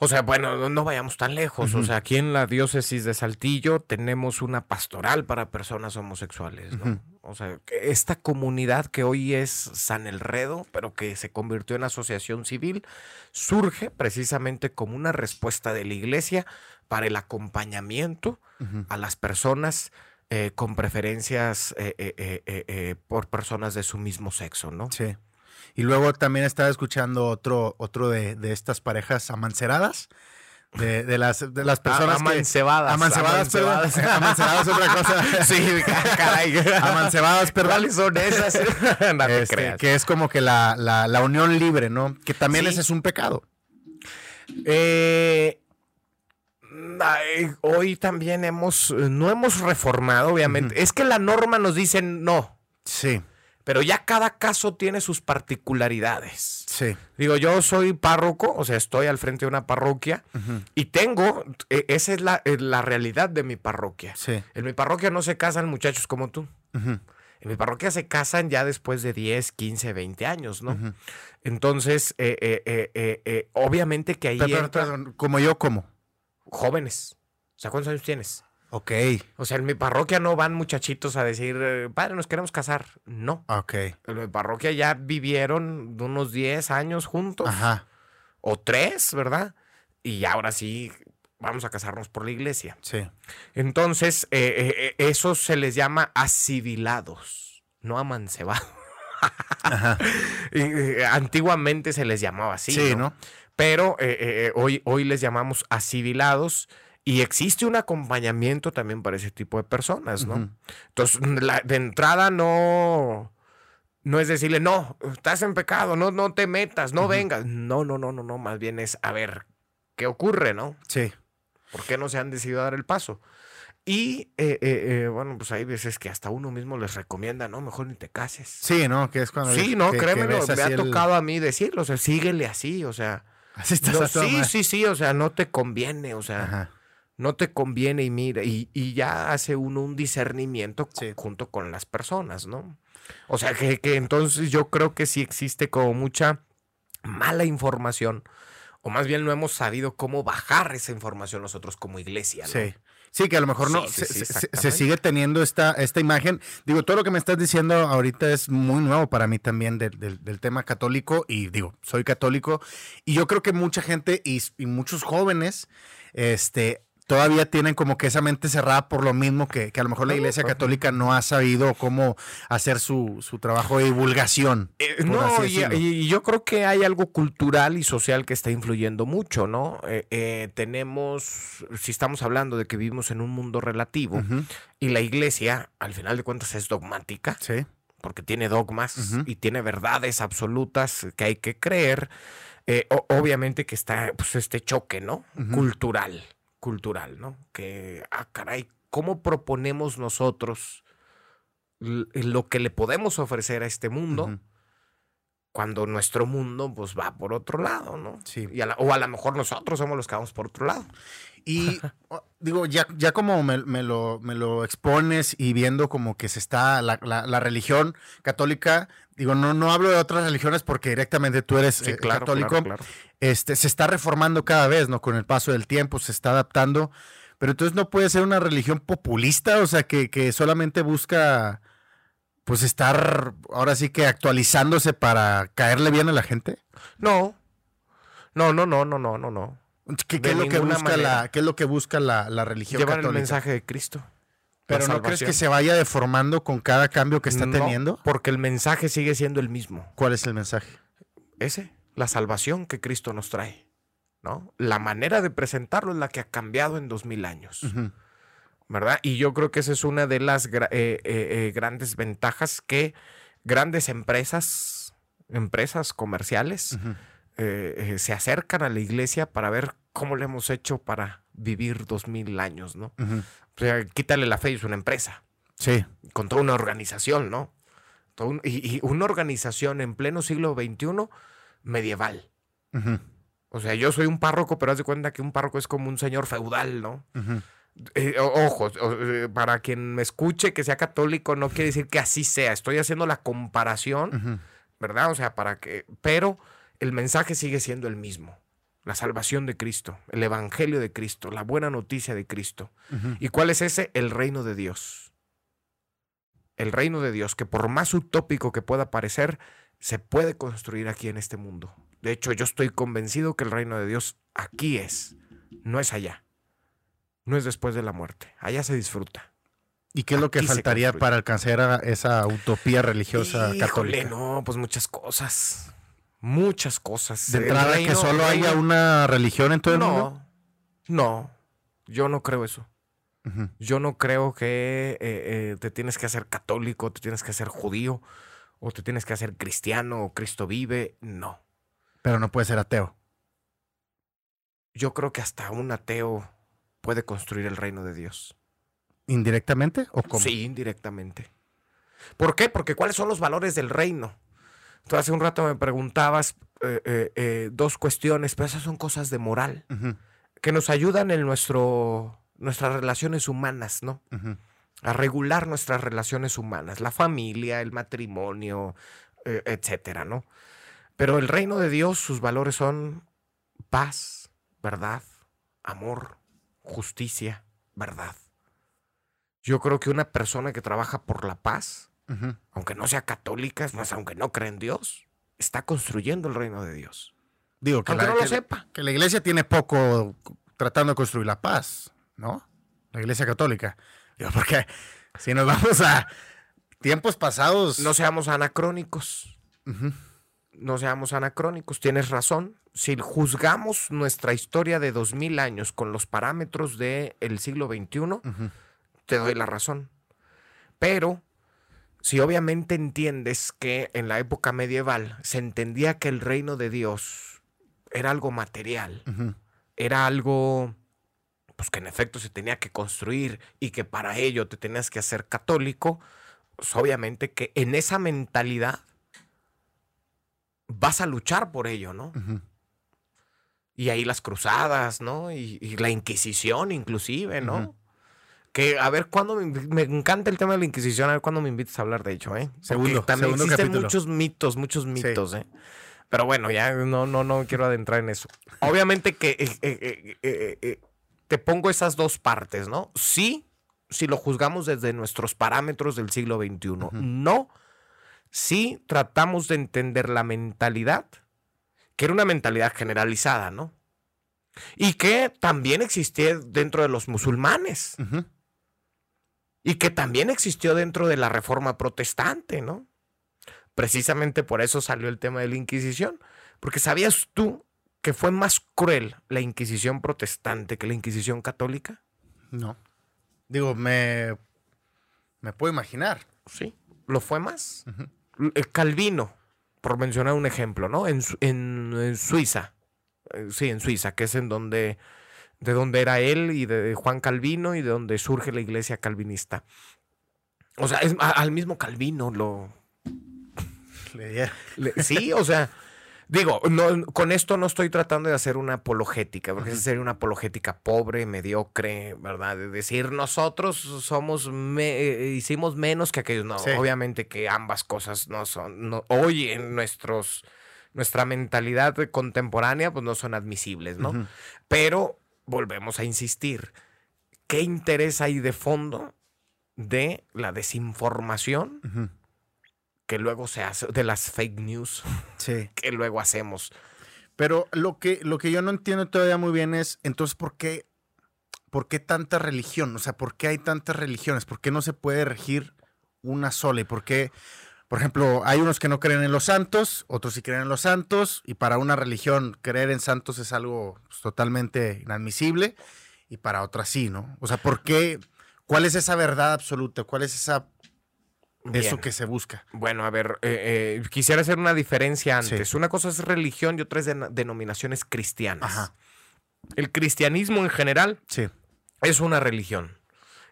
O sea, bueno, no vayamos tan lejos. O sea, aquí en la diócesis de Saltillo tenemos una pastoral para personas homosexuales, ¿no? O sea, esta comunidad que hoy es San Elredo, pero que se convirtió en asociación civil, surge precisamente como una respuesta de la iglesia para el acompañamiento a las personas eh, con preferencias eh, eh, por personas de su mismo sexo, ¿no? Sí. Y luego también estaba escuchando otro, otro de, de estas parejas amanceradas. De, de, las, de las personas amancebadas. Que, amancebadas, amancebadas, perdón. amancebadas otra cosa. sí, caray. amancebadas, perdón. ¿Cuáles son esas? no este, que es como que la, la, la, unión libre, ¿no? Que también ese es un pecado. Eh, hoy también hemos, no hemos reformado, obviamente. Es que la norma nos dice no. Sí. Pero ya cada caso tiene sus particularidades. Sí. Digo, yo soy párroco, o sea, estoy al frente de una parroquia y tengo, e, esa es la, la, realidad de mi parroquia. Sí. En mi parroquia no se casan muchachos como tú. En mi parroquia se casan ya después de 10, 15, 20 años, ¿no? Entonces, eh, eh, eh, obviamente que ahí. como yo, ¿cómo? Jóvenes. O sea, ¿cuántos años tienes? Ok. O sea, en mi parroquia no van muchachitos a decir, eh, padre, nos queremos casar. No. Ok. En mi parroquia ya vivieron unos 10 años juntos. Ajá. O tres, ¿verdad? Y ahora sí vamos a casarnos por la iglesia. Sí. Entonces, eh, eh, eso se les llama asimilados, no amancebados. Ajá. antiguamente se les llamaba así. Sí, ¿no? Pero hoy, hoy les llamamos asimilados y existe un acompañamiento también para ese tipo de personas, ¿no? Entonces, de entrada no, no es decirle, no, estás en pecado, no, no te metas, no vengas. No, no, no, no, no, más bien es, a ver, ¿qué ocurre, no? Sí. ¿Por qué no se han decidido dar el paso? Y eh, eh, eh, bueno, pues hay veces que hasta uno mismo les recomienda, no, mejor ni te cases. Sí, ¿no? Que es cuando. Sí, no, créeme, me ha tocado a mí decirlo, o sea, síguele así, o sea. Así estás Sí, sí, sí, o sea, no te conviene, o sea. Ajá no te conviene y mira, y, ya hace uno un discernimiento junto con las personas, ¿no? O sea, que, entonces yo creo que sí existe como mucha mala información, o más bien no hemos sabido cómo bajar esa información nosotros como iglesia, ¿no? Sí. Sí, que a lo mejor no se, sigue teniendo esta, esta imagen. Digo, todo lo que me estás diciendo ahorita es muy nuevo para mí también del, tema católico y digo, soy católico y yo creo que mucha gente y, y muchos jóvenes este, todavía tienen como que esa mente cerrada por lo mismo que, a lo mejor la Iglesia Católica no ha sabido cómo hacer su, trabajo de divulgación. Eh, no, y, yo creo que hay algo cultural y social que está influyendo mucho, ¿no? Eh, eh, tenemos, si estamos hablando de que vivimos en un mundo relativo y la Iglesia, al final de cuentas, es dogmática. Sí. Porque tiene dogmas y tiene verdades absolutas que hay que creer. obviamente que está pues, este choque, ¿no? Cultural cultural, ¿no? Que, ah, caray, ¿cómo proponemos nosotros lo que le podemos ofrecer a este mundo? Cuando nuestro mundo pues va por otro lado, ¿no? Sí. o a lo mejor nosotros somos los que vamos por otro lado. Y digo, ya, ya como me, lo, me, lo, expones y viendo como que se está la, la, religión católica, digo, no, no hablo de otras religiones porque directamente tú eres eh, católico, Este, se está reformando cada vez, ¿no? Con el paso del tiempo, se está adaptando, pero entonces no puede ser una religión populista, o sea, que, que solamente busca, pues, estar ahora sí que actualizándose para caerle bien a la gente. No, no, no, no, no, no, no, no. ¿Qué, es, lo que busca la, ¿qué es lo que busca la, la religión Llevar el mensaje de Cristo. Pero ¿no crees que se vaya deformando con cada cambio que está teniendo? Porque el mensaje sigue siendo el mismo. ¿Cuál es el mensaje? Ese, la salvación que Cristo nos trae. ¿no? La manera de presentarlo es la que ha cambiado en dos mil años. ¿Verdad? Y yo creo que esa es una de las eh, eh, eh, grandes ventajas que grandes empresas, empresas comerciales, se acercan a la iglesia para ver cómo le hemos hecho para vivir dos mil años, ¿no? O sea, quítale la fe, es una empresa. Sí. Con toda una organización, ¿no? y, una organización en pleno siglo XXI medieval. O sea, yo soy un párroco, pero haz de cuenta que un párroco es como un señor feudal, ¿no? Eh, ojo, eh, para quien me escuche que sea católico, no quiere decir que así sea. Estoy haciendo la comparación, ¿verdad? O sea, para que. Pero el mensaje sigue siendo el mismo la salvación de Cristo, el Evangelio de Cristo, la buena noticia de Cristo. ¿Y cuál es ese? El reino de Dios. El reino de Dios, que por más utópico que pueda parecer, se puede construir aquí en este mundo. De hecho, yo estoy convencido que el reino de Dios aquí es, no es allá. No es después de la muerte. Allá se disfruta. ¿Y qué es lo que faltaría para alcanzar esa utopía religiosa católica? No, pues muchas cosas muchas cosas. De entrada, que solo haya una religión en todo el mundo. No, yo no creo eso. Yo no creo que eh, eh, te tienes que hacer católico, te tienes que hacer judío, o te tienes que hacer cristiano, o Cristo vive. No. Pero no puede ser ateo. Yo creo que hasta un ateo puede construir el reino de Dios. ¿Indirectamente o cómo? Sí, indirectamente. ¿Por qué? Porque ¿cuáles son los valores del reino? Tú hace un rato me preguntabas eh, eh, eh, dos cuestiones, pero esas son cosas de moral que nos ayudan en nuestro, nuestras relaciones humanas, ¿no? A regular nuestras relaciones humanas, la familia, el matrimonio, etcétera, ¿no? Pero el reino de Dios, sus valores son paz, verdad, amor, justicia, verdad. Yo creo que una persona que trabaja por la paz, aunque no sea católica, es más, aunque no cree en Dios, está construyendo el reino de Dios. Digo, que, aunque no lo sepa. Que la iglesia tiene poco tratando de construir la paz, ¿no? La iglesia católica. Digo, porque si nos vamos a tiempos pasados. No seamos anacrónicos. No seamos anacrónicos. Tienes razón. Si juzgamos nuestra historia de dos mil años con los parámetros del siglo XXI, te doy la razón. Pero si obviamente entiendes que en la época medieval se entendía que el reino de Dios era algo material, era algo pues que en efecto se tenía que construir y que para ello te tenías que hacer católico, pues obviamente que en esa mentalidad vas a luchar por ello, ¿no? Y ahí las cruzadas, ¿no? Y, y, la Inquisición inclusive, ¿no? Que a ver cuándo me, encanta el tema de la Inquisición, a ver cuándo me invites a hablar de hecho, ¿eh? segundo, también existen muchos mitos, muchos mitos, ¿eh? Pero bueno, ya no, no, no quiero adentrar en eso. Obviamente que eh, eh, eh, te pongo esas dos partes, ¿no? Sí, si lo juzgamos desde nuestros parámetros del siglo XXI. No, sí tratamos de entender la mentalidad, que era una mentalidad generalizada, ¿no? Y que también existía dentro de los musulmanes y que también existió dentro de la reforma protestante, ¿no? Precisamente por eso salió el tema de la Inquisición, porque ¿sabías tú que fue más cruel la Inquisición protestante que la Inquisición católica? No. Digo, me, me puedo imaginar. Sí, lo fue más. Calvino, por mencionar un ejemplo, ¿no? En, en, Suiza, eh, sí, en Suiza, que es en donde de donde era él y de Juan Calvino y de donde surge la iglesia calvinista. O sea, es, al mismo Calvino lo... sí, o sea, digo, no, con esto no estoy tratando de hacer una apologética, porque esa sería una apologética pobre, mediocre, ¿verdad? De decir, nosotros somos, eh, hicimos menos que aquellos. No, obviamente que ambas cosas no son, hoy en nuestros, nuestra mentalidad contemporánea, pues no son admisibles, ¿no? Pero volvemos a insistir, ¿qué interés hay de fondo de la desinformación que luego se hace, de las fake news que luego hacemos? Pero lo que, lo que yo no entiendo todavía muy bien es, entonces, ¿por qué, ¿por qué tanta religión? O sea, ¿por qué hay tantas religiones? ¿Por qué no se puede regir una sola? ¿Y por qué, por ejemplo, hay unos que no creen en los santos, otros sí creen en los santos, y para una religión creer en santos es algo pues, totalmente inadmisible, y para otras sí, ¿no? O sea, ¿por qué? ¿Cuál es esa verdad absoluta? ¿Cuál es esa eso que se busca. Bueno, a ver, eh, eh, quisiera hacer una diferencia antes. Una cosa es religión y otra es denominaciones cristianas. El cristianismo en general sí. es una religión.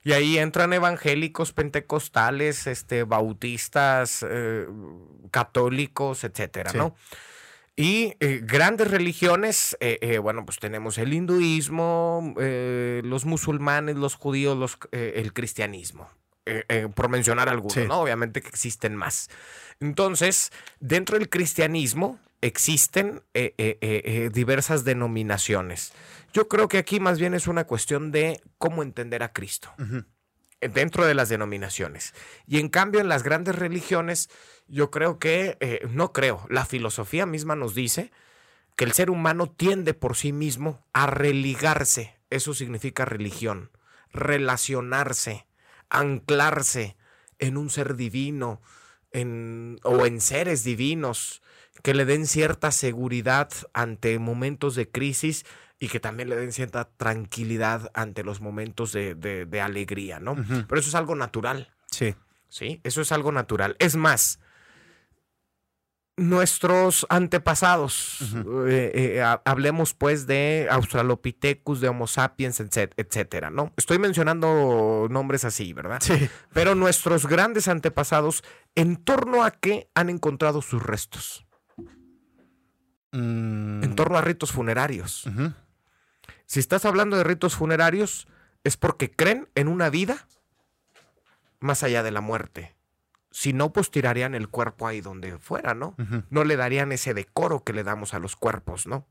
Y ahí entran evangélicos, pentecostales, este, bautistas, eh, católicos, etcétera, ¿no? Y eh, grandes religiones, eh, bueno, pues tenemos el hinduismo, los musulmanes, los judíos, los, el cristianismo, por mencionar algunos, ¿no? Obviamente que existen más. Entonces, dentro del cristianismo existen diversas denominaciones. Yo creo que aquí más bien es una cuestión de cómo entender a Cristo dentro de las denominaciones. Y en cambio en las grandes religiones, yo creo que, eh, no creo, la filosofía misma nos dice que el ser humano tiende por sí mismo a religarse. Eso significa religión, relacionarse, anclarse en un ser divino en, o en seres divinos que le den cierta seguridad ante momentos de crisis y que también le den cierta tranquilidad ante los momentos de, alegría, ¿no? Pero eso es algo natural. Sí. Sí, eso es algo natural. Es más, nuestros antepasados, eh, eh, hablemos pues de Australopithecus, de Homo sapiens, etcétera, ¿no? Estoy mencionando nombres así, ¿verdad? Sí. Pero nuestros grandes antepasados, ¿en torno a qué han encontrado sus restos? Mm. En torno a ritos funerarios. Si estás hablando de ritos funerarios, es porque creen en una vida más allá de la muerte. Si no, pues tirarían el cuerpo ahí donde fuera, ¿no? No le darían ese decoro que le damos a los cuerpos, ¿no?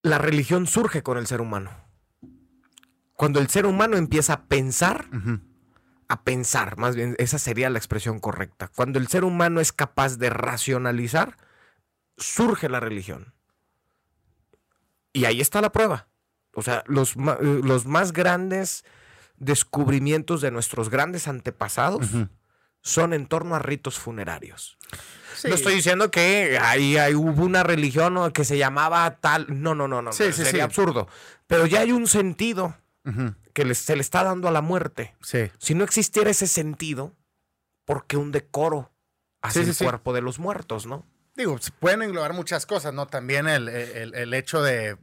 La religión surge con el ser humano. Cuando el ser humano empieza a pensar, a pensar, más bien, esa sería la expresión correcta. Cuando el ser humano es capaz de racionalizar, surge la religión. Y ahí está la prueba. O sea, los, eh, los más grandes descubrimientos de nuestros grandes antepasados son en torno a ritos funerarios. No estoy diciendo que ahí, hubo una religión que se llamaba tal. No, no, no, no. sería absurdo. Pero ya hay un sentido que se le está dando a la muerte. Si no existiera ese sentido, ¿por qué un decoro hacia el cuerpo de los muertos, no? digo, pueden englobar muchas cosas, ¿no? También el, hecho de,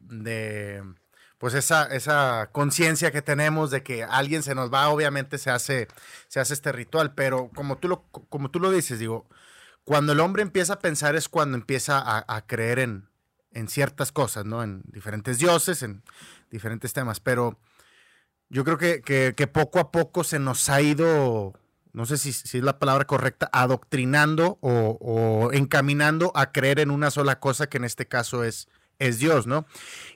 pues esa, esa conciencia que tenemos de que alguien se nos va, obviamente se hace, se hace este ritual, pero como tú lo, como tú lo dices, digo, cuando el hombre empieza a pensar es cuando empieza a, creer en, en ciertas cosas, ¿no? En diferentes dioses, en diferentes temas, pero yo creo que, que poco a poco se nos ha ido no sé si, es la palabra correcta, adoctrinando o, encaminando a creer en una sola cosa que en este caso es, es Dios, ¿no?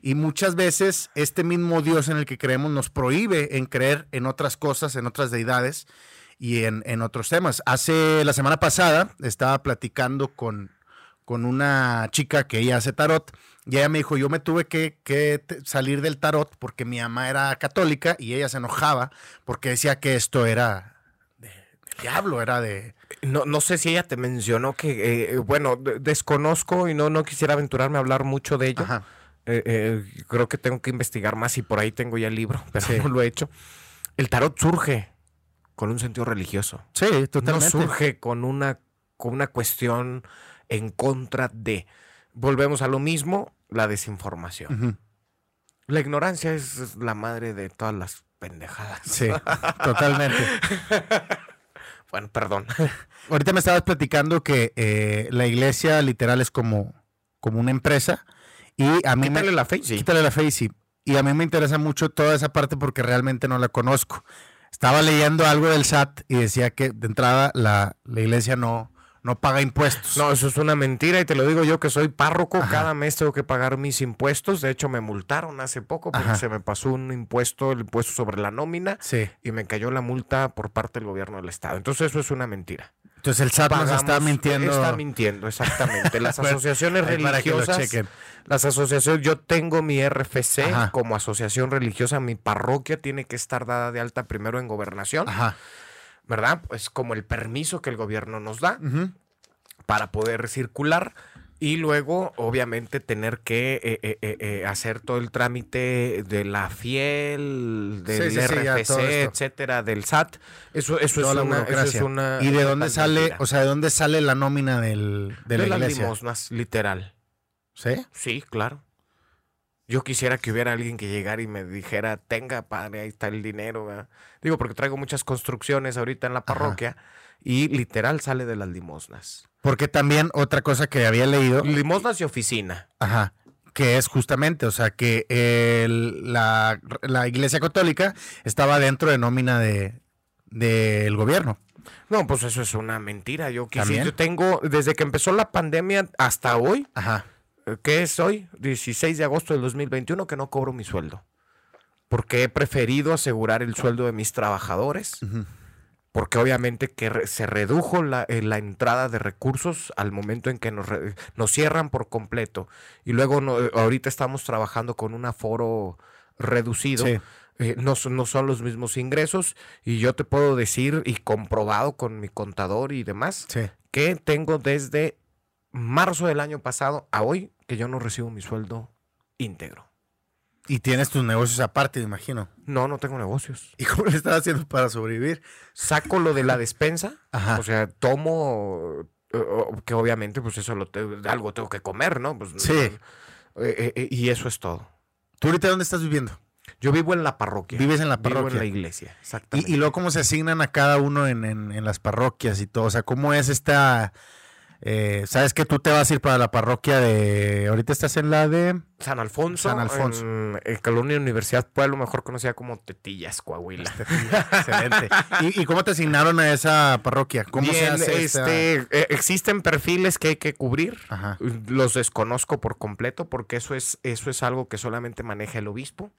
Y muchas veces este mismo Dios en el que creemos nos prohíbe en creer en otras cosas, en otras deidades y en, otros temas. Hace la semana pasada estaba platicando con, con una chica que ella hace tarot y ella me dijo, yo me tuve que, que, salir del tarot porque mi mamá era católica y ella se enojaba porque decía que esto era diablo era de... No, no sé si ella te mencionó que, eh, bueno, desconozco y no, no quisiera aventurarme a hablar mucho de ello. Eh, eh, creo que tengo que investigar más y por ahí tengo ya el libro, pero no lo he hecho. El tarot surge con un sentido religioso. Sí, totalmente. No surge con una, con una cuestión en contra de. Volvemos a lo mismo. la desinformación. La ignorancia es la madre de todas las pendejadas. Sí, totalmente. bueno, perdón. Ahorita me estabas platicando que eh, la iglesia literal es como, como una empresa. Y a mí quítale la face. Quítale la face. Y a mí me interesa mucho toda esa parte porque realmente no la conozco. Estaba leyendo algo del SAT y decía que de entrada la, la iglesia no, no paga impuestos. No, eso es una mentira y te lo digo yo que soy párroco, cada mes tengo que pagar mis impuestos. De hecho, me multaron hace poco porque se me pasó un impuesto, el impuesto sobre la nómina, y me cayó la multa por parte del gobierno del estado. Entonces, eso es una mentira. Entonces el SAT nos está mintiendo. Está mintiendo, exactamente. Las asociaciones religiosas. Las asociaciones, yo tengo mi RFC como asociación religiosa, mi parroquia tiene que estar dada de alta primero en gobernación. Ajá. ¿Verdad? Pues como el permiso que el gobierno nos da para poder circular y luego, obviamente, tener que eh, eh, eh, hacer todo el trámite de la FIEL, del RFC, etcétera, del SAT. Eso, eso, es una, ¿Y de dónde sale, o sea, de dónde sale la nómina del, de, la las limosnas, literal. ¿Sí? Sí, claro. Yo quisiera que hubiera alguien que llegara y me dijera, tenga, padre, ahí está el dinero. Digo, porque traigo muchas construcciones ahorita en la parroquia y literal sale de las limosnas. Porque también otra cosa que había leído. Limosnas y oficina. Ajá. Que es justamente, o sea, que la, iglesia católica estaba dentro de nómina de del gobierno. No, pues eso es una mentira. Yo quisiera, yo tengo, desde que empezó la pandemia hasta hoy, Ajá ¿qué es hoy? 16 de agosto del 2021 que no cobro mi sueldo. Porque he preferido asegurar el sueldo de mis trabajadores. Porque obviamente que se redujo la, eh, la, entrada de recursos al momento en que nos, nos cierran por completo. Y luego eh, ahorita estamos trabajando con un aforo reducido. Eh, no, no, son los mismos ingresos y yo te puedo decir y comprobado con mi contador y demás que tengo desde marzo del año pasado a hoy que yo no recibo mi sueldo íntegro. Y tienes tus negocios aparte, me imagino. No, no tengo negocios. ¿Y cómo le estás haciendo para sobrevivir? Saco lo de la despensa. O sea, tomo, eh, que obviamente, pues eso lo algo tengo que comer, ¿no? Pues, sí. Eh, eh, y eso es todo. ¿Tú ahorita dónde estás viviendo? Yo vivo en la parroquia. Vives en la parroquia. Vivo en la iglesia, exactamente. Y, luego, ¿cómo se asignan a cada uno en, en las parroquias y todo? O sea, ¿cómo es esta eh, Sabes que tú te vas a ir para la parroquia de. Ahorita estás en la de. San Alfonso. San Alfonso. En, Colonia Universidad Pueblo, mejor conocida como Tetillas, Coahuila. Excelente. ¿Y, cómo te asignaron a esa parroquia? ¿Cómo se hace este, eh, Existen perfiles que hay que cubrir. Los desconozco por completo porque eso es, eso es algo que solamente maneja el obispo.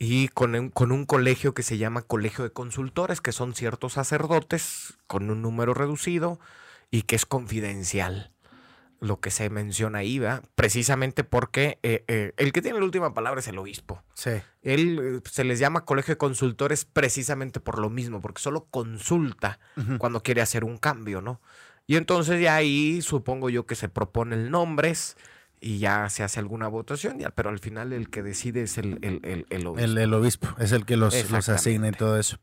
y con un, con un, colegio que se llama Colegio de Consultores, que son ciertos sacerdotes con un número reducido, y que es confidencial lo que se menciona ahí, ¿va? Precisamente porque eh, eh, el que tiene la última palabra es el obispo. Sí. Él eh, se les llama colegio de consultores precisamente por lo mismo, porque solo consulta cuando quiere hacer un cambio, ¿no? Y entonces ya ahí supongo yo que se proponen nombres y ya se hace alguna votación, ya, pero al final el que decide es el, el, el, obispo. El, obispo, es el que los, los asigna y todo eso.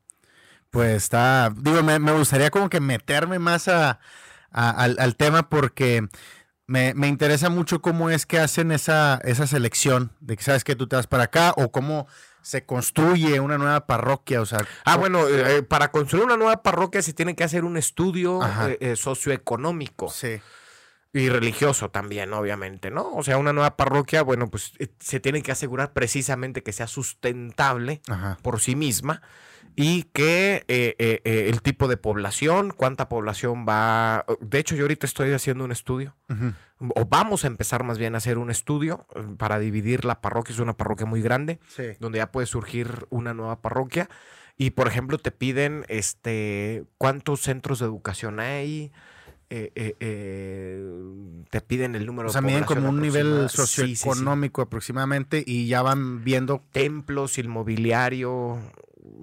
Pues está, digo, me gustaría como que meterme más a al, tema porque me, interesa mucho cómo es que hacen esa, esa selección de que sabes que tú te vas para acá o cómo se construye una nueva parroquia, o sea... Ah, bueno, eh, para construir una nueva parroquia se tiene que hacer un estudio eh, eh, socioeconómico. Sí. Y religioso también, obviamente, ¿no? O sea, una nueva parroquia, bueno, pues se tiene que asegurar precisamente que sea sustentable por sí misma y que eh, eh, eh, el tipo de población, cuánta población va... De hecho, yo ahorita estoy haciendo un estudio, o vamos a empezar más bien a hacer un estudio para dividir la parroquia, es una parroquia muy grande, donde ya puede surgir una nueva parroquia. Y, por ejemplo, te piden este cuántos centros de educación hay, te piden el número o sea, miden como un nivel socioeconómico aproximadamente y ya van viendo templos, inmobiliario,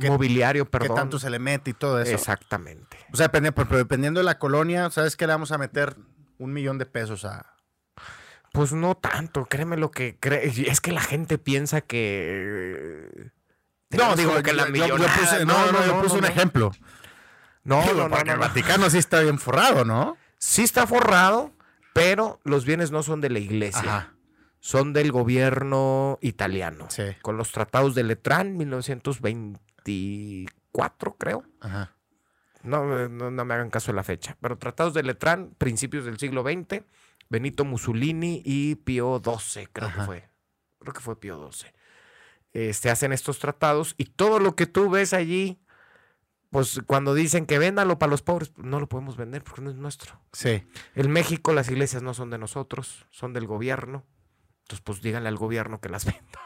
mobiliario, perdón. ¿Qué tanto se le mete y todo eso? Exactamente. O sea, dependiendo de la colonia, ¿sabes qué le vamos a meter? Un millón de pesos a... Pues no tanto, créeme lo que... Cree. Es que la gente piensa que... No, digo que la yo, puse, no, no, yo puse un ejemplo. No, no, porque el Vaticano sí está bien forrado, ¿no? Sí está forrado, pero los bienes no son de la iglesia. son del gobierno italiano. Sí. Con los tratados de Letrán, 1924, creo. Ajá. No, no, no me hagan caso de la fecha. Pero tratados de Letrán, principios del siglo XX, Benito Mussolini y Pío XII, creo Ajá. que fue. Creo que fue Pío XII. Este, hacen estos tratados y todo lo que tú ves allí, pues cuando dicen que véndalo para los pobres, pues, no lo podemos vender porque no es nuestro. Sí. En México las iglesias no son de nosotros, son del gobierno. Entonces, pues díganle al gobierno que las venda.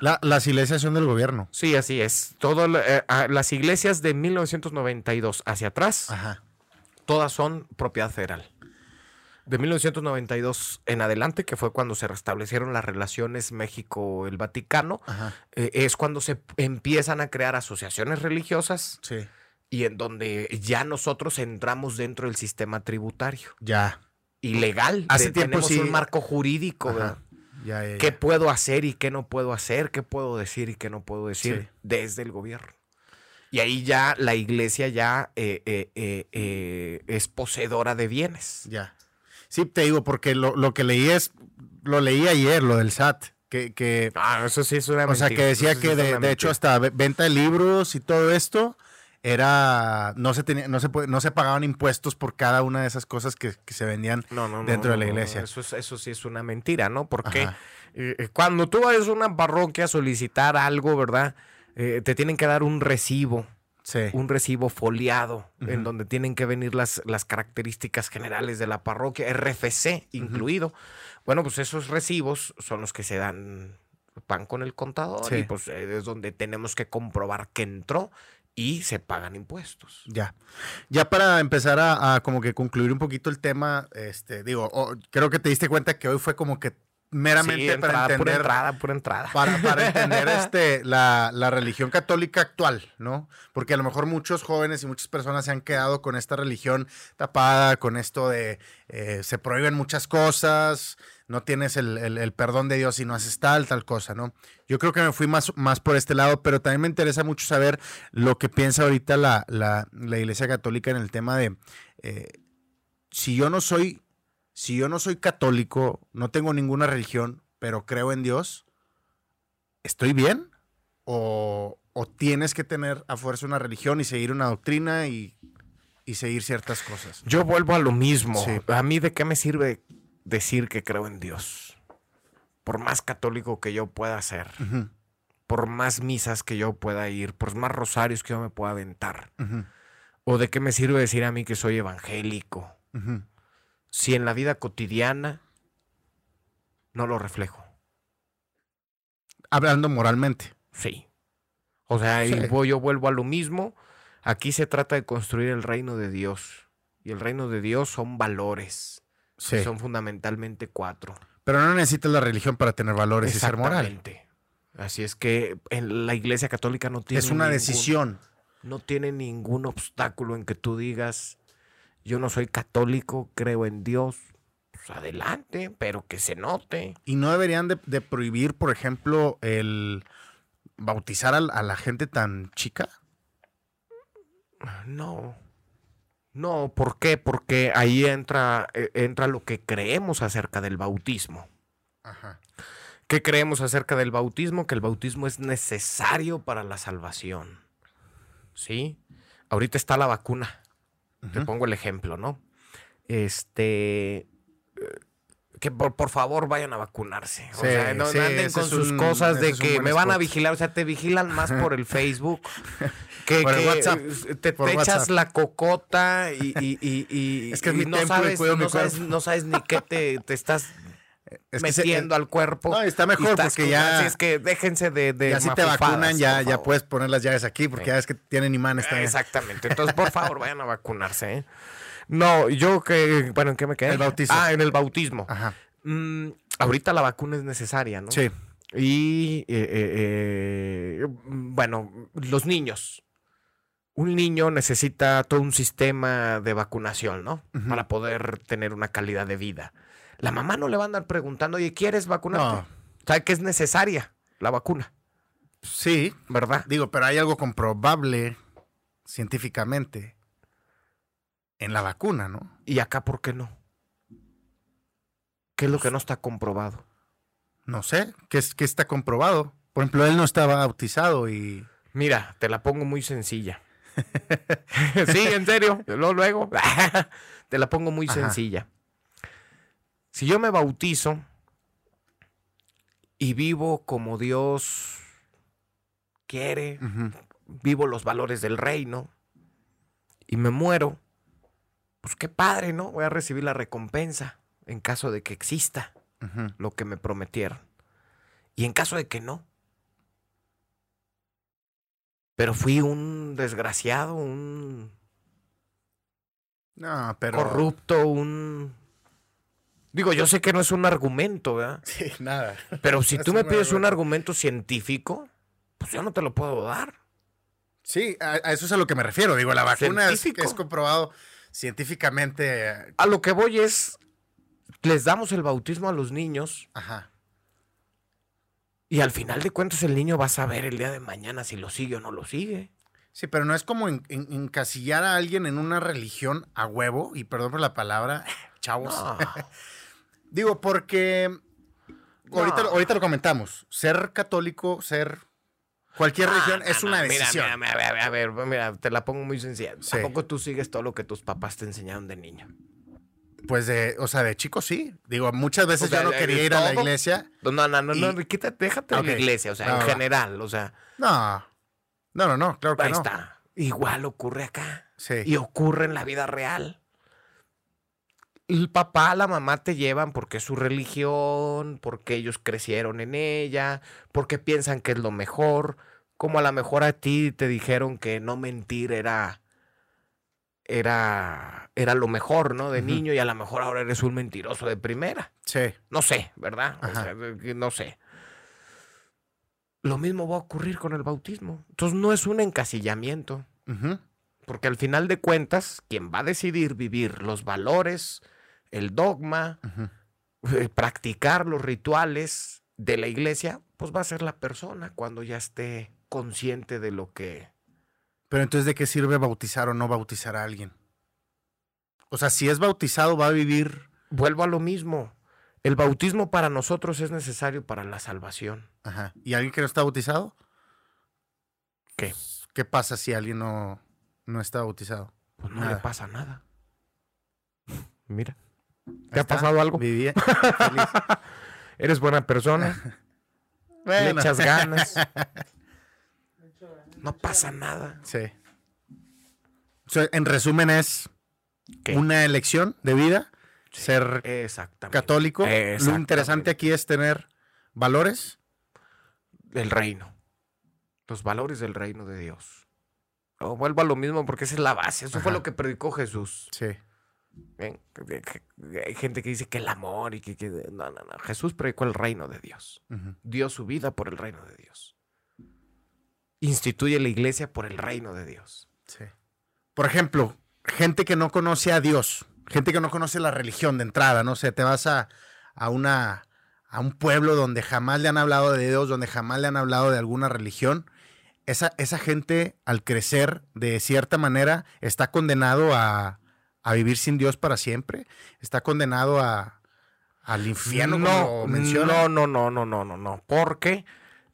La- las iglesias son del gobierno. Sí, así es. Todo, eh, ah, las iglesias de 1992 hacia atrás, Ajá. todas son propiedad federal. De 1992 en adelante, que fue cuando se restablecieron las relaciones México-el Vaticano, eh, es cuando se empiezan a crear asociaciones religiosas Sí. y en donde ya nosotros entramos dentro del sistema tributario Ya. y legal. Hace De- tiempo tenemos sí- un marco jurídico. Ya, ya, ya. ¿Qué puedo hacer y qué no puedo hacer? ¿Qué puedo decir y qué no puedo decir? Sí. Desde el gobierno. Y ahí ya la iglesia ya eh, eh, eh, eh, es poseedora de bienes. Ya. Sí, te digo, porque lo, lo que leí es, lo leí ayer, lo del SAT, que, que Ah, eso sí es una o sea, que decía que de, de hecho hasta ve- venta de libros y todo esto era, no se tenía, no se no se pagaban impuestos por cada una de esas cosas que, que se vendían. no, no, no, dentro de la iglesia. Eso, es- eso sí es una mentira, ¿no? Porque eh, eh, cuando tú vas a una parroquia a solicitar algo, ¿verdad? Eh, te tienen que dar un recibo. Sí. un recibo foliado en donde tienen que venir las, las características generales de la parroquia, RFC incluido. Bueno, pues esos recibos son los que se dan pan con el contador Sí. y pues es donde tenemos que comprobar que entró y se pagan impuestos. Ya. Ya para empezar a, a como que concluir un poquito el tema, este, digo, creo que te diste cuenta que hoy fue como que meramente Sí, para entrada, pura entender. entrada, pura entrada. Para, para entender este, la, la religión católica actual, ¿no? Porque a lo mejor muchos jóvenes y muchas personas se han quedado con esta religión tapada, con esto de eh, se prohíben muchas cosas, no tienes el, el- el perdón de Dios si no haces tal, tal cosa, ¿no? Yo creo que me fui más, más por este lado, pero también me interesa mucho saber lo que piensa ahorita la, la- la Iglesia Católica en el tema de eh, si yo no soy, si yo no soy católico, no tengo ninguna religión, pero creo en Dios, ¿estoy bien? ¿O, o tienes que tener a fuerza una religión y seguir una doctrina y, y seguir ciertas cosas? Yo vuelvo a lo mismo. Sí. A mí de qué me sirve decir que creo en Dios. Por más católico que yo pueda ser. Por más misas que yo pueda ir, por más rosarios que yo me pueda aventar. ¿O de qué me sirve decir a mí que soy evangélico? Si en la vida cotidiana no lo reflejo. Hablando moralmente. Sí. O sea, Sí. voy- yo vuelvo a lo mismo. Aquí se trata de construir el reino de Dios. Y el reino de Dios son valores. Sí. que Son fundamentalmente cuatro. Pero no necesitas la religión para tener valores y ser moral. Exactamente. Así es que en la iglesia católica no tiene Es una ningún- decisión. no tiene ningún obstáculo en que tú digas, yo no soy católico, creo en Dios. Pues adelante, pero que se note. Y no deberían de, de prohibir, por ejemplo, el bautizar a, la gente tan chica. No. No, ¿por qué? Porque ahí entra, eh, entra lo que creemos acerca del bautismo. Ajá. ¿Qué creemos acerca del bautismo? Que el bautismo es necesario para la salvación. ¿Sí? Ahorita está la vacuna. Te pongo el ejemplo, ¿no? Este. Eh, Que por, por favor vayan a vacunarse. O sea, no, sí, anden con es sus un- cosas de es que me van a vigilar. O sea, te vigilan más por el Facebook. Que, Por el que, WhatsApp. eh, te, Por te echas la cocota y, y- y- y- Es que es no, sabes, mi no, sabes, no sabes ni qué te, te estás Es se- metiendo al cuerpo. No, está mejor porque ya- Así es que déjense de. de ya si te vacunan, ya, ya puedes poner las llaves aquí, porque Sí. ya ves que tienen imanes también. Exactamente. Entonces, por favor, vayan a vacunarse. ¿eh? No, yo que. Bueno, ¿en qué me quedé? El bautismo. Ah, en el bautismo. Ajá. Mm, ahorita la vacuna es necesaria, ¿no? Sí. Y. eh, eh, eh, bueno, los niños. Un niño necesita todo un sistema de vacunación, ¿no? Para poder tener una calidad de vida. La mamá no le va a andar preguntando, oye, ¿quieres vacunarte? No. Sabe que es necesaria la vacuna, Sí. ¿verdad? Digo, pero hay algo comprobable científicamente en la vacuna, ¿no? ¿Y acá por qué no? ¿Qué es lo que no está comprobado? No sé, ¿qué, qué está comprobado? Por ejemplo, él no estaba bautizado y... Mira, te la pongo muy sencilla. sí, en serio, luego, luego. te la pongo muy sencilla. Si yo me bautizo y vivo como Dios quiere, vivo los valores del reino y me muero, pues qué padre, ¿no? Voy a recibir la recompensa en caso de que exista lo que me prometieron. Y en caso de que no. Pero fui un desgraciado, un no, pero... corrupto, un... Digo, yo sé que no es un argumento, ¿verdad? Sí, nada. Pero si tú me pides un argumento científico, pues yo no te lo puedo dar. Sí, a, eso es a lo que me refiero. Digo, la vacuna es, es comprobado científicamente. A lo que voy es, les damos el bautismo a los niños. Ajá. Y al final de cuentas el niño va a saber el día de mañana si lo sigue o no lo sigue. Sí, pero no es como encasillar a alguien en una religión a huevo, y perdón por la palabra, chavos. Digo, porque ahorita, ahorita lo comentamos. Ser católico, ser cualquier religión es una decisión. Mira, mira, a ver, mira, te la pongo muy sencilla. Tampoco tú sigues todo lo que tus papás te enseñaron de niño? Pues de, o sea, de chico sí. Digo, muchas veces yo no quería ir a la iglesia. No, no, no, no, quítate, déjate de la iglesia, o sea, en general, o sea. No. No, no, no, claro que Ahí no. está. Igual ocurre acá. Sí. Y ocurre en la vida real. El papá, la mamá te llevan porque es su religión, porque ellos crecieron en ella, porque piensan que es lo mejor, como a lo mejor a ti te dijeron que no mentir era era era lo mejor, ¿no? De niño y a lo mejor ahora eres un mentiroso de primera. Sí. No sé, ¿verdad? O sea, no sé. Lo mismo va a ocurrir con el bautismo. Entonces no es un encasillamiento. Porque al final de cuentas, quien va a decidir vivir los valores, el dogma, eh, practicar los rituales de la iglesia, pues va a ser la persona cuando ya esté consciente de lo que... Pero entonces, ¿de qué sirve bautizar o no bautizar a alguien? O sea, si es bautizado, va a vivir... Vuelvo a lo mismo. El bautismo para nosotros es necesario para la salvación. Ajá. ¿Y alguien que no está bautizado? ¿Qué? ¿Qué pasa si alguien no, no está bautizado? Pues no le pasa nada. Mira. ¿Te ha pasado algo? Vivía Eres buena persona. Le echas ganas. No pasa nada. Sí. en resumen es una elección de vida ser católico. Lo interesante aquí es tener valores. Del reino. Los valores del reino de Dios. O vuelvo a lo mismo porque esa es la base. Eso fue lo que predicó Jesús. Sí. Hay gente que dice que el amor y que, no, no, no. Jesús predicó el reino de Dios. Dio su vida por el reino de Dios. Instituye la iglesia por el reino de Dios. Sí. Por ejemplo, gente que no conoce a Dios, gente que no conoce la religión de entrada, no sé, te vas a, a una a un pueblo donde jamás le han hablado de Dios, donde jamás le han hablado de alguna religión, esa, esa gente al crecer de cierta manera está condenado a, a vivir sin Dios para siempre, está condenado a, al infierno, no, No, no, no, no, no, no, no, porque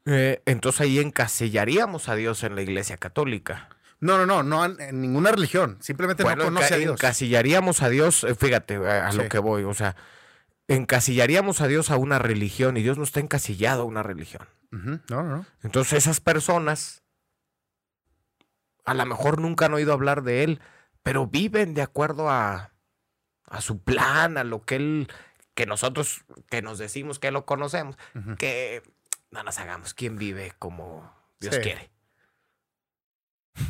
eh, entonces ahí encasillaríamos a Dios en la iglesia católica. No, no, no, no en ninguna religión. Simplemente no conoce a Dios. Encasillaríamos a Dios, eh, fíjate a, lo que voy, o sea, encasillaríamos a Dios a una religión y Dios no está encasillado a una religión. No, no. Entonces esas personas a lo mejor nunca han oído hablar de Él, pero viven de acuerdo a, a su plan, a lo que Él, que nosotros, que nos decimos que lo conocemos, que no nos hagamos quien vive como Dios quiere.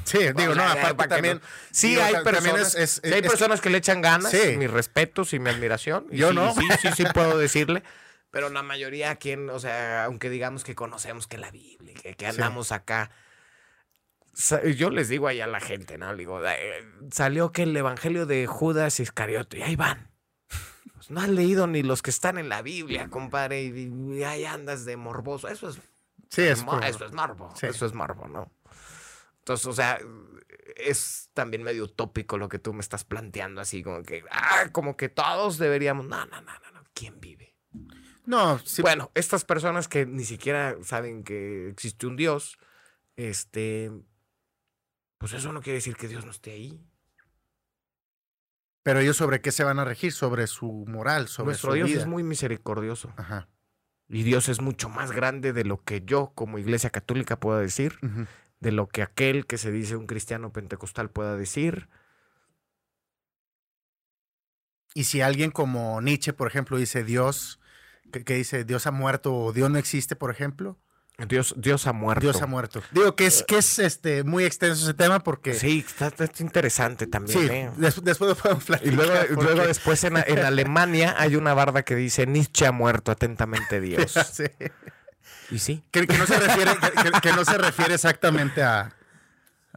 Sí, digo, no, aparte también. Sí, hay personas, hay personas que le echan ganas, sí. mis respetos y mi admiración. Yo no. Sí, sí, sí puedo decirle. Pero la mayoría, quien, o sea, aunque digamos que conocemos que la Biblia, que, andamos acá. Yo les digo ahí a la gente, ¿no? Digo, salió que el evangelio de Judas Iscariote, y ahí van. Pues no has leído ni los que están en la Biblia, compadre, y, ahí andas de morboso. Eso es. Sí, es eso es morbo. Eso es morbo, ¿no? Entonces, o sea, es también medio utópico lo que tú me estás planteando, así como que, ah, como que todos deberíamos. No, no, no, no, no. ¿Quién vive? No, Bueno, estas personas que ni siquiera saben que existe un Dios, este, pues eso no quiere decir que Dios no esté ahí. Pero ellos sobre qué se van a regir, sobre su moral, sobre Nuestro Dios es muy misericordioso. Ajá. Y Dios es mucho más grande de lo que yo como iglesia católica pueda decir, de lo que aquel que se dice un cristiano pentecostal pueda decir. Y si alguien como Nietzsche, por ejemplo, dice Dios, que, dice Dios ha muerto o Dios no existe, por ejemplo, Dios, Dios ha muerto. Dios ha muerto. Digo que es, que es este, muy extenso ese tema porque. Sí, está, interesante también. Sí, ¿eh? después lo podemos platicar. Y luego, después en, Alemania hay una barda que dice Nietzsche ha muerto, atentamente Dios. sí. Y sí. Que, no se refiere, que, no se refiere exactamente a.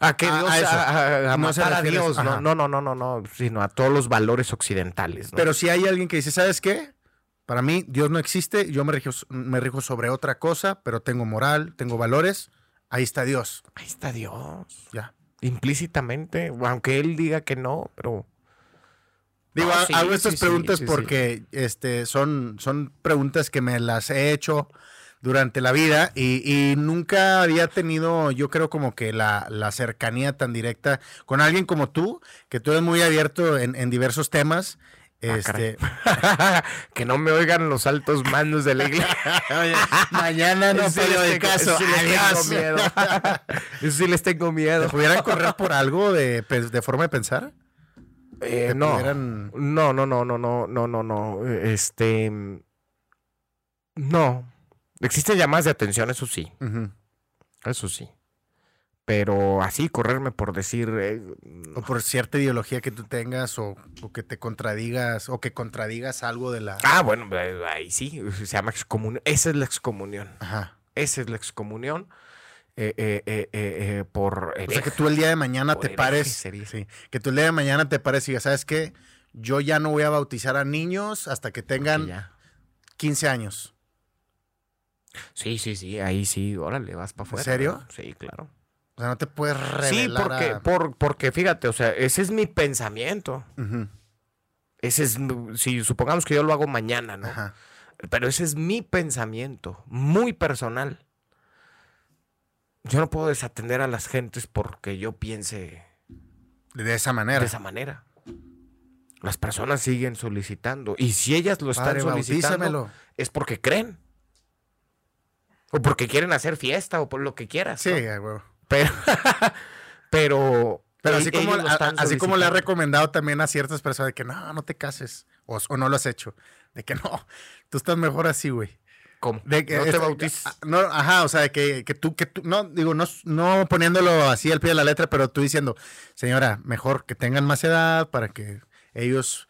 A que Dios a, a, matar a Dios, no, no, no, no, no, no, sino a todos los valores occidentales. Pero si hay alguien que dice, ¿sabes qué? Para mí, Dios no existe, yo me rijo, me rijo sobre otra cosa, pero tengo moral, tengo valores. Ahí está Dios. Ahí está Dios. Ya. Implícitamente, aunque él diga que no, pero. Digo, hago estas preguntas porque este, son, son preguntas que me las he hecho durante la vida y, nunca había tenido, yo creo, como que la, cercanía tan directa con alguien como tú, que tú eres muy abierto en, en diversos temas Ah, este... que no me oigan los altos mandos de la iglesia. mañana no pero de caso. Sí les tengo miedo. Sí les tengo miedo. ¿Pudieran correr por algo de, de forma de pensar? Eh, no. no. No, no, no, no, no, no, no, Este. No. Existen llamadas de atención, eso sí. Eso sí pero así correrme por decir... Eh, o por cierta ideología que tú tengas o, que te contradigas o que contradigas algo de la... Ah, bueno, eh, ahí sí, se llama excomunión. Esa es la excomunión. Ajá. Esa es la excomunión. Eh, por... O sea, que tú el día de mañana te pares... Sí, que tú el día de mañana te pares y digas, ¿sabes qué? Yo ya no voy a bautizar a niños hasta que tengan 15 años. Sí, sí, sí, ahí sí, órale, vas para afuera. ¿En serio? Sí, claro. O sea, no te puedes revelar. Sí, porque, por, porque fíjate, o sea, ese es mi pensamiento. Ese es, si supongamos que yo lo hago mañana, ¿no? Pero ese es mi pensamiento, muy personal. Yo no puedo desatender a las gentes porque yo piense de esa manera. De esa manera. Las personas siguen solicitando. Y si ellas lo están solicitando, es porque creen. O porque quieren hacer fiesta o por lo que quieras. Sí, güey. Pero, pero, pero así, como, así como le ha recomendado también a ciertas personas de que no, no te cases o, no lo has hecho. De que no, tú estás mejor así, güey. ¿Cómo? De que, no te bautices. Ah, no, ajá, o sea, que, que, tú, que tú, no, digo, no, no poniéndolo así al pie de la letra, pero tú diciendo, señora, mejor que tengan más edad para que ellos.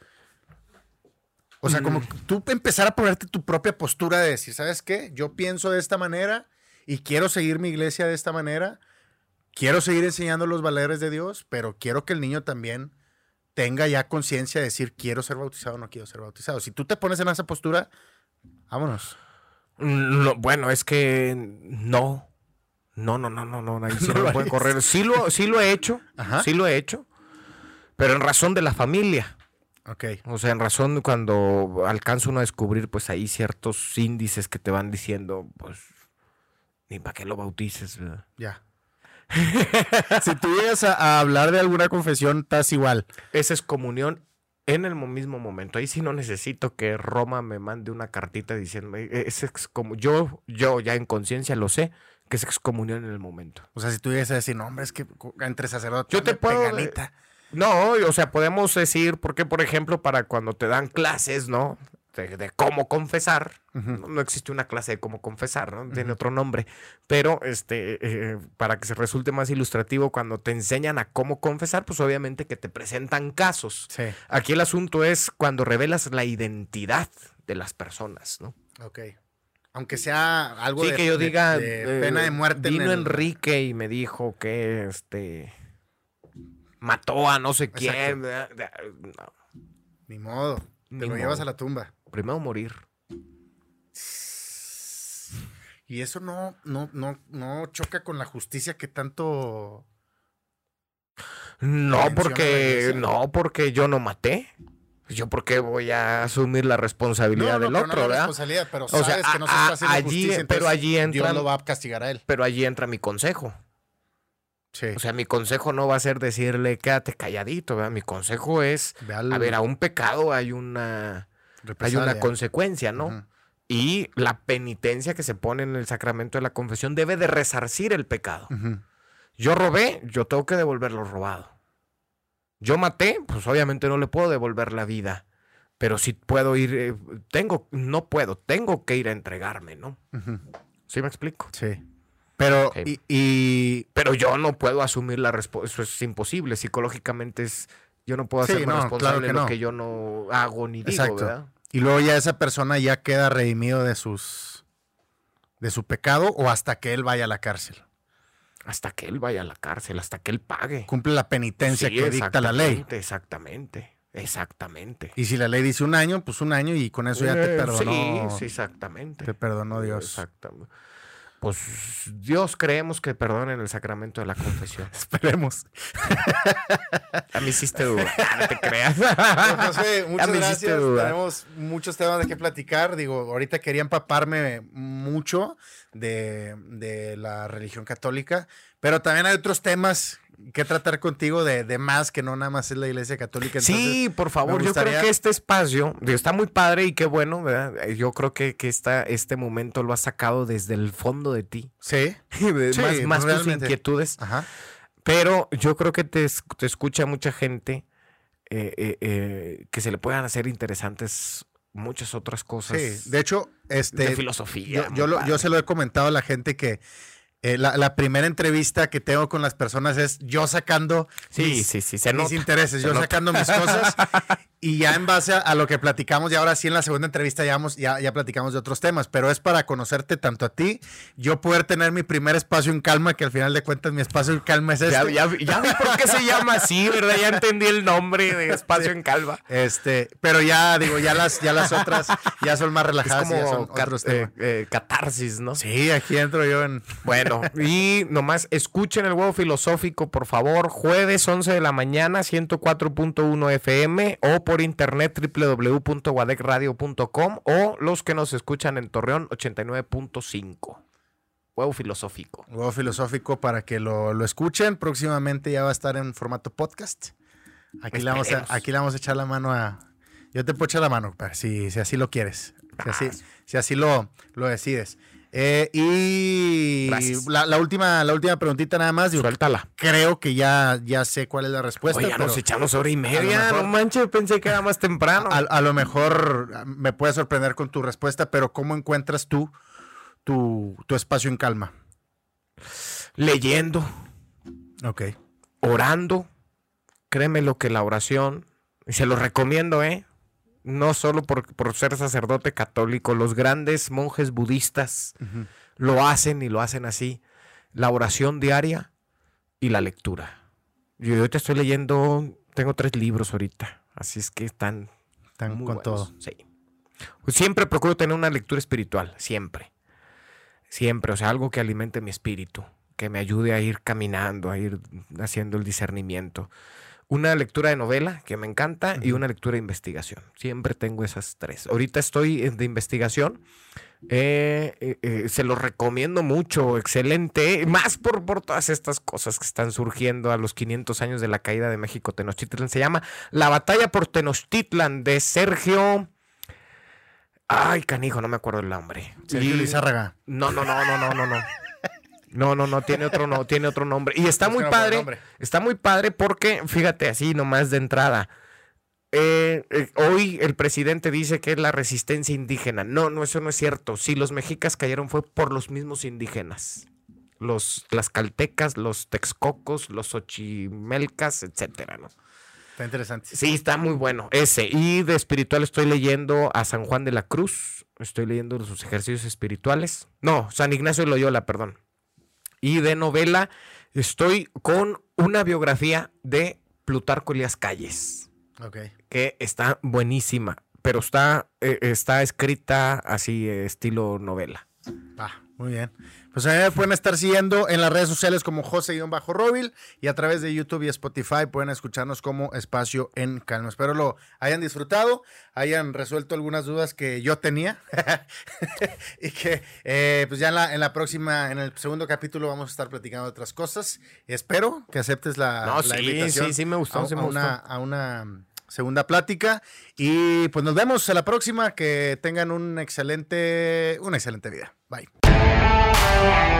O sea, como mm. tú empezar a ponerte tu propia postura de decir, ¿sabes qué? Yo pienso de esta manera y quiero seguir mi iglesia de esta manera quiero seguir enseñando los valores de Dios, pero quiero que el niño también tenga ya conciencia de decir quiero ser bautizado o no quiero ser bautizado. Si tú te pones en esa postura, vámonos. No, bueno, es que no. No, no, no, no, no, ahí sí no, puede correr. Sí lo, sí lo he hecho, sí lo he hecho, pero en razón de la familia. Ok. O sea, en razón cuando alcanza uno a descubrir, pues ahí ciertos índices que te van diciendo, pues, ni para qué lo bautices. Ya. si tú llegas a, hablar de alguna confesión, estás igual. Esa es comunión en el mismo momento. Ahí sí no necesito que Roma me mande una cartita diciendo, es como yo, yo ya en conciencia lo sé, que es excomunión en el momento. O sea, si tú llegas a decir, no, hombre, es que entre sacerdotes. Yo te puedo. No, o sea, podemos decir, porque por ejemplo, para cuando te dan clases, ¿no? De, cómo confesar. no, existe una clase de cómo confesar, ¿no? Tiene otro nombre. Pero este, eh, para que se resulte más ilustrativo, cuando te enseñan a cómo confesar, pues obviamente que te presentan casos. Aquí el asunto es cuando revelas la identidad de las personas, ¿no? Ok. Aunque sea algo sí, que yo diga, pena de muerte. Vino Enrique y me dijo que este mató a no sé quién. Ni modo. Te lo llevas a la tumba primero morir. Y eso no, no, no, no choca con la justicia que tanto. No, porque. No, porque yo no maté. yo por qué voy a asumir la responsabilidad del otro, ¿verdad? responsabilidad, pero sabes que no se está haciendo allí, justicia, pero allí entra, Dios lo va a castigar a él. Pero allí entra mi consejo. Sí. O sea, mi consejo no va a ser decirle quédate calladito, ¿verdad? Mi consejo es, a ver, a un pecado hay una, hay una consecuencia, ¿no? Y la penitencia que se pone en el sacramento de la confesión debe de resarcir el pecado. Yo robé, yo tengo que devolver lo robado. Yo maté, pues obviamente no le puedo devolver la vida. Pero si puedo ir, eh, tengo, no puedo, tengo que ir a entregarme, ¿no? ¿Sí me explico? Sí. Pero, y, pero yo no puedo asumir la responsabilidad. Eso es imposible. Psicológicamente es. Yo no puedo hacerme responsable de lo que yo no hago ni digo, ¿verdad? Y luego ya esa persona ya queda redimido de sus. de su pecado o hasta que él vaya a la cárcel. Hasta que él vaya a la cárcel, hasta que él pague. Cumple la penitencia que dicta la ley. Exactamente. Exactamente. Y si la ley dice un año, pues un año y con eso ya te eh, perdonó. Sí, sí, exactamente. Te perdonó Dios. Exactamente. Pues Dios creemos que perdone en el sacramento de la confesión. Esperemos. A mí hiciste duda. No te creas. Pues, muchas gracias. Tenemos muchos temas de qué platicar. Digo, ahorita quería empaparme mucho de, de la religión católica, pero también hay otros temas que tratar contigo de, más que no nada más es la iglesia católica. sí, por favor, yo creo que este espacio está muy padre y qué bueno, ¿verdad? Yo creo que, que este momento lo has sacado desde el fondo de ti. Sí. más, tus inquietudes. Ajá. Pero yo creo que te, escucha mucha gente eh, eh, eh, que se le puedan hacer interesantes muchas otras cosas. Sí, de hecho, este, de filosofía. Yo, yo, se lo he comentado a la gente que eh, la, primera entrevista que tengo con las personas es yo sacando sí, mis, sí, sí, mis intereses, yo sacando mis cosas y ya en base a, lo que platicamos y ahora sí en la segunda entrevista ya, ya, ya, platicamos de otros temas, pero es para conocerte tanto a ti, yo poder tener mi primer espacio en calma, que al final de cuentas mi espacio en calma es este. Ya, ya, vi por qué se llama así, ¿verdad? Ya entendí el nombre de espacio en calma. Este, pero ya digo, ya las, ya las otras ya son más relajadas. Es como eh, eh, catarsis, ¿no? Sí, aquí entro yo en... Bueno, y nomás escuchen el huevo filosófico, por favor, jueves 11 de la mañana, 104.1 FM o por internet www.guadecradio.com o los que nos escuchan en Torreón 89.5. Huevo filosófico. Huevo filosófico para que lo, escuchen. Próximamente ya va a estar en formato podcast. Aquí le, vamos a, aquí le vamos a echar la mano a... Yo te puedo echar la mano, si, si así lo quieres. Si así, ah. si así lo, lo decides. Eh, y la, última, la última preguntita nada más. Suéltala. Creo que ya, ya sé cuál es la respuesta. ya nos echamos hora y media. no manches, pensé que era más temprano. A, lo mejor me puede sorprender con tu respuesta, pero ¿cómo encuentras tú tu, tu espacio en calma? Leyendo. Ok. Orando. Créeme lo que la oración, y se lo recomiendo, ¿eh? No solo por, ser sacerdote católico, los grandes monjes budistas lo hacen y lo hacen así. La oración diaria y la lectura. Yo ahorita estoy leyendo, tengo tres libros ahorita, así es que están, están con todo. Sí. Siempre procuro tener una lectura espiritual, siempre. Siempre, o sea, algo que alimente mi espíritu, que me ayude a ir caminando, a ir haciendo el discernimiento una lectura de novela que me encanta y una lectura de investigación. Siempre tengo esas tres. Ahorita estoy de investigación. Eh, eh, eh, se lo recomiendo mucho, excelente, más por, por todas estas cosas que están surgiendo a los 500 años de la caída de México Tenochtitlan. Se llama La batalla por Tenochtitlan de Sergio... Ay, canijo, no me acuerdo el nombre. Sergio Lizárraga. No, no, no, no, no, no, no. No, no, no, tiene otro, no, tiene otro nombre. Y está muy padre. Está muy padre porque, fíjate, así nomás de entrada. Eh, eh, hoy el presidente dice que es la resistencia indígena. No, no, eso no es cierto. Si los mexicas cayeron fue por los mismos indígenas. Los, las caltecas, los texcocos, los ochimelcas, etcétera, ¿no? Está interesante. Sí, está muy bueno. Ese. Y de espiritual estoy leyendo a San Juan de la Cruz. Estoy leyendo sus ejercicios espirituales. No, San Ignacio de Loyola, perdón y de novela estoy con una biografía de Plutarco Elías Calles. Que está buenísima, pero está, eh, está escrita así, estilo novela. Muy bien. Pues a mí me pueden estar siguiendo en las redes sociales como José-Robil y a través de YouTube y Spotify pueden escucharnos como Espacio en Calma. Espero lo hayan disfrutado, hayan resuelto algunas dudas que yo tenía y que eh, pues ya en la, en la, próxima, en el segundo capítulo vamos a estar platicando otras cosas. Espero que aceptes la, no, sí, invitación. Sí, sí, me gustó. A, una, a una segunda plática. Y pues nos vemos a la próxima. Que tengan un excelente, una excelente vida. Bye. Música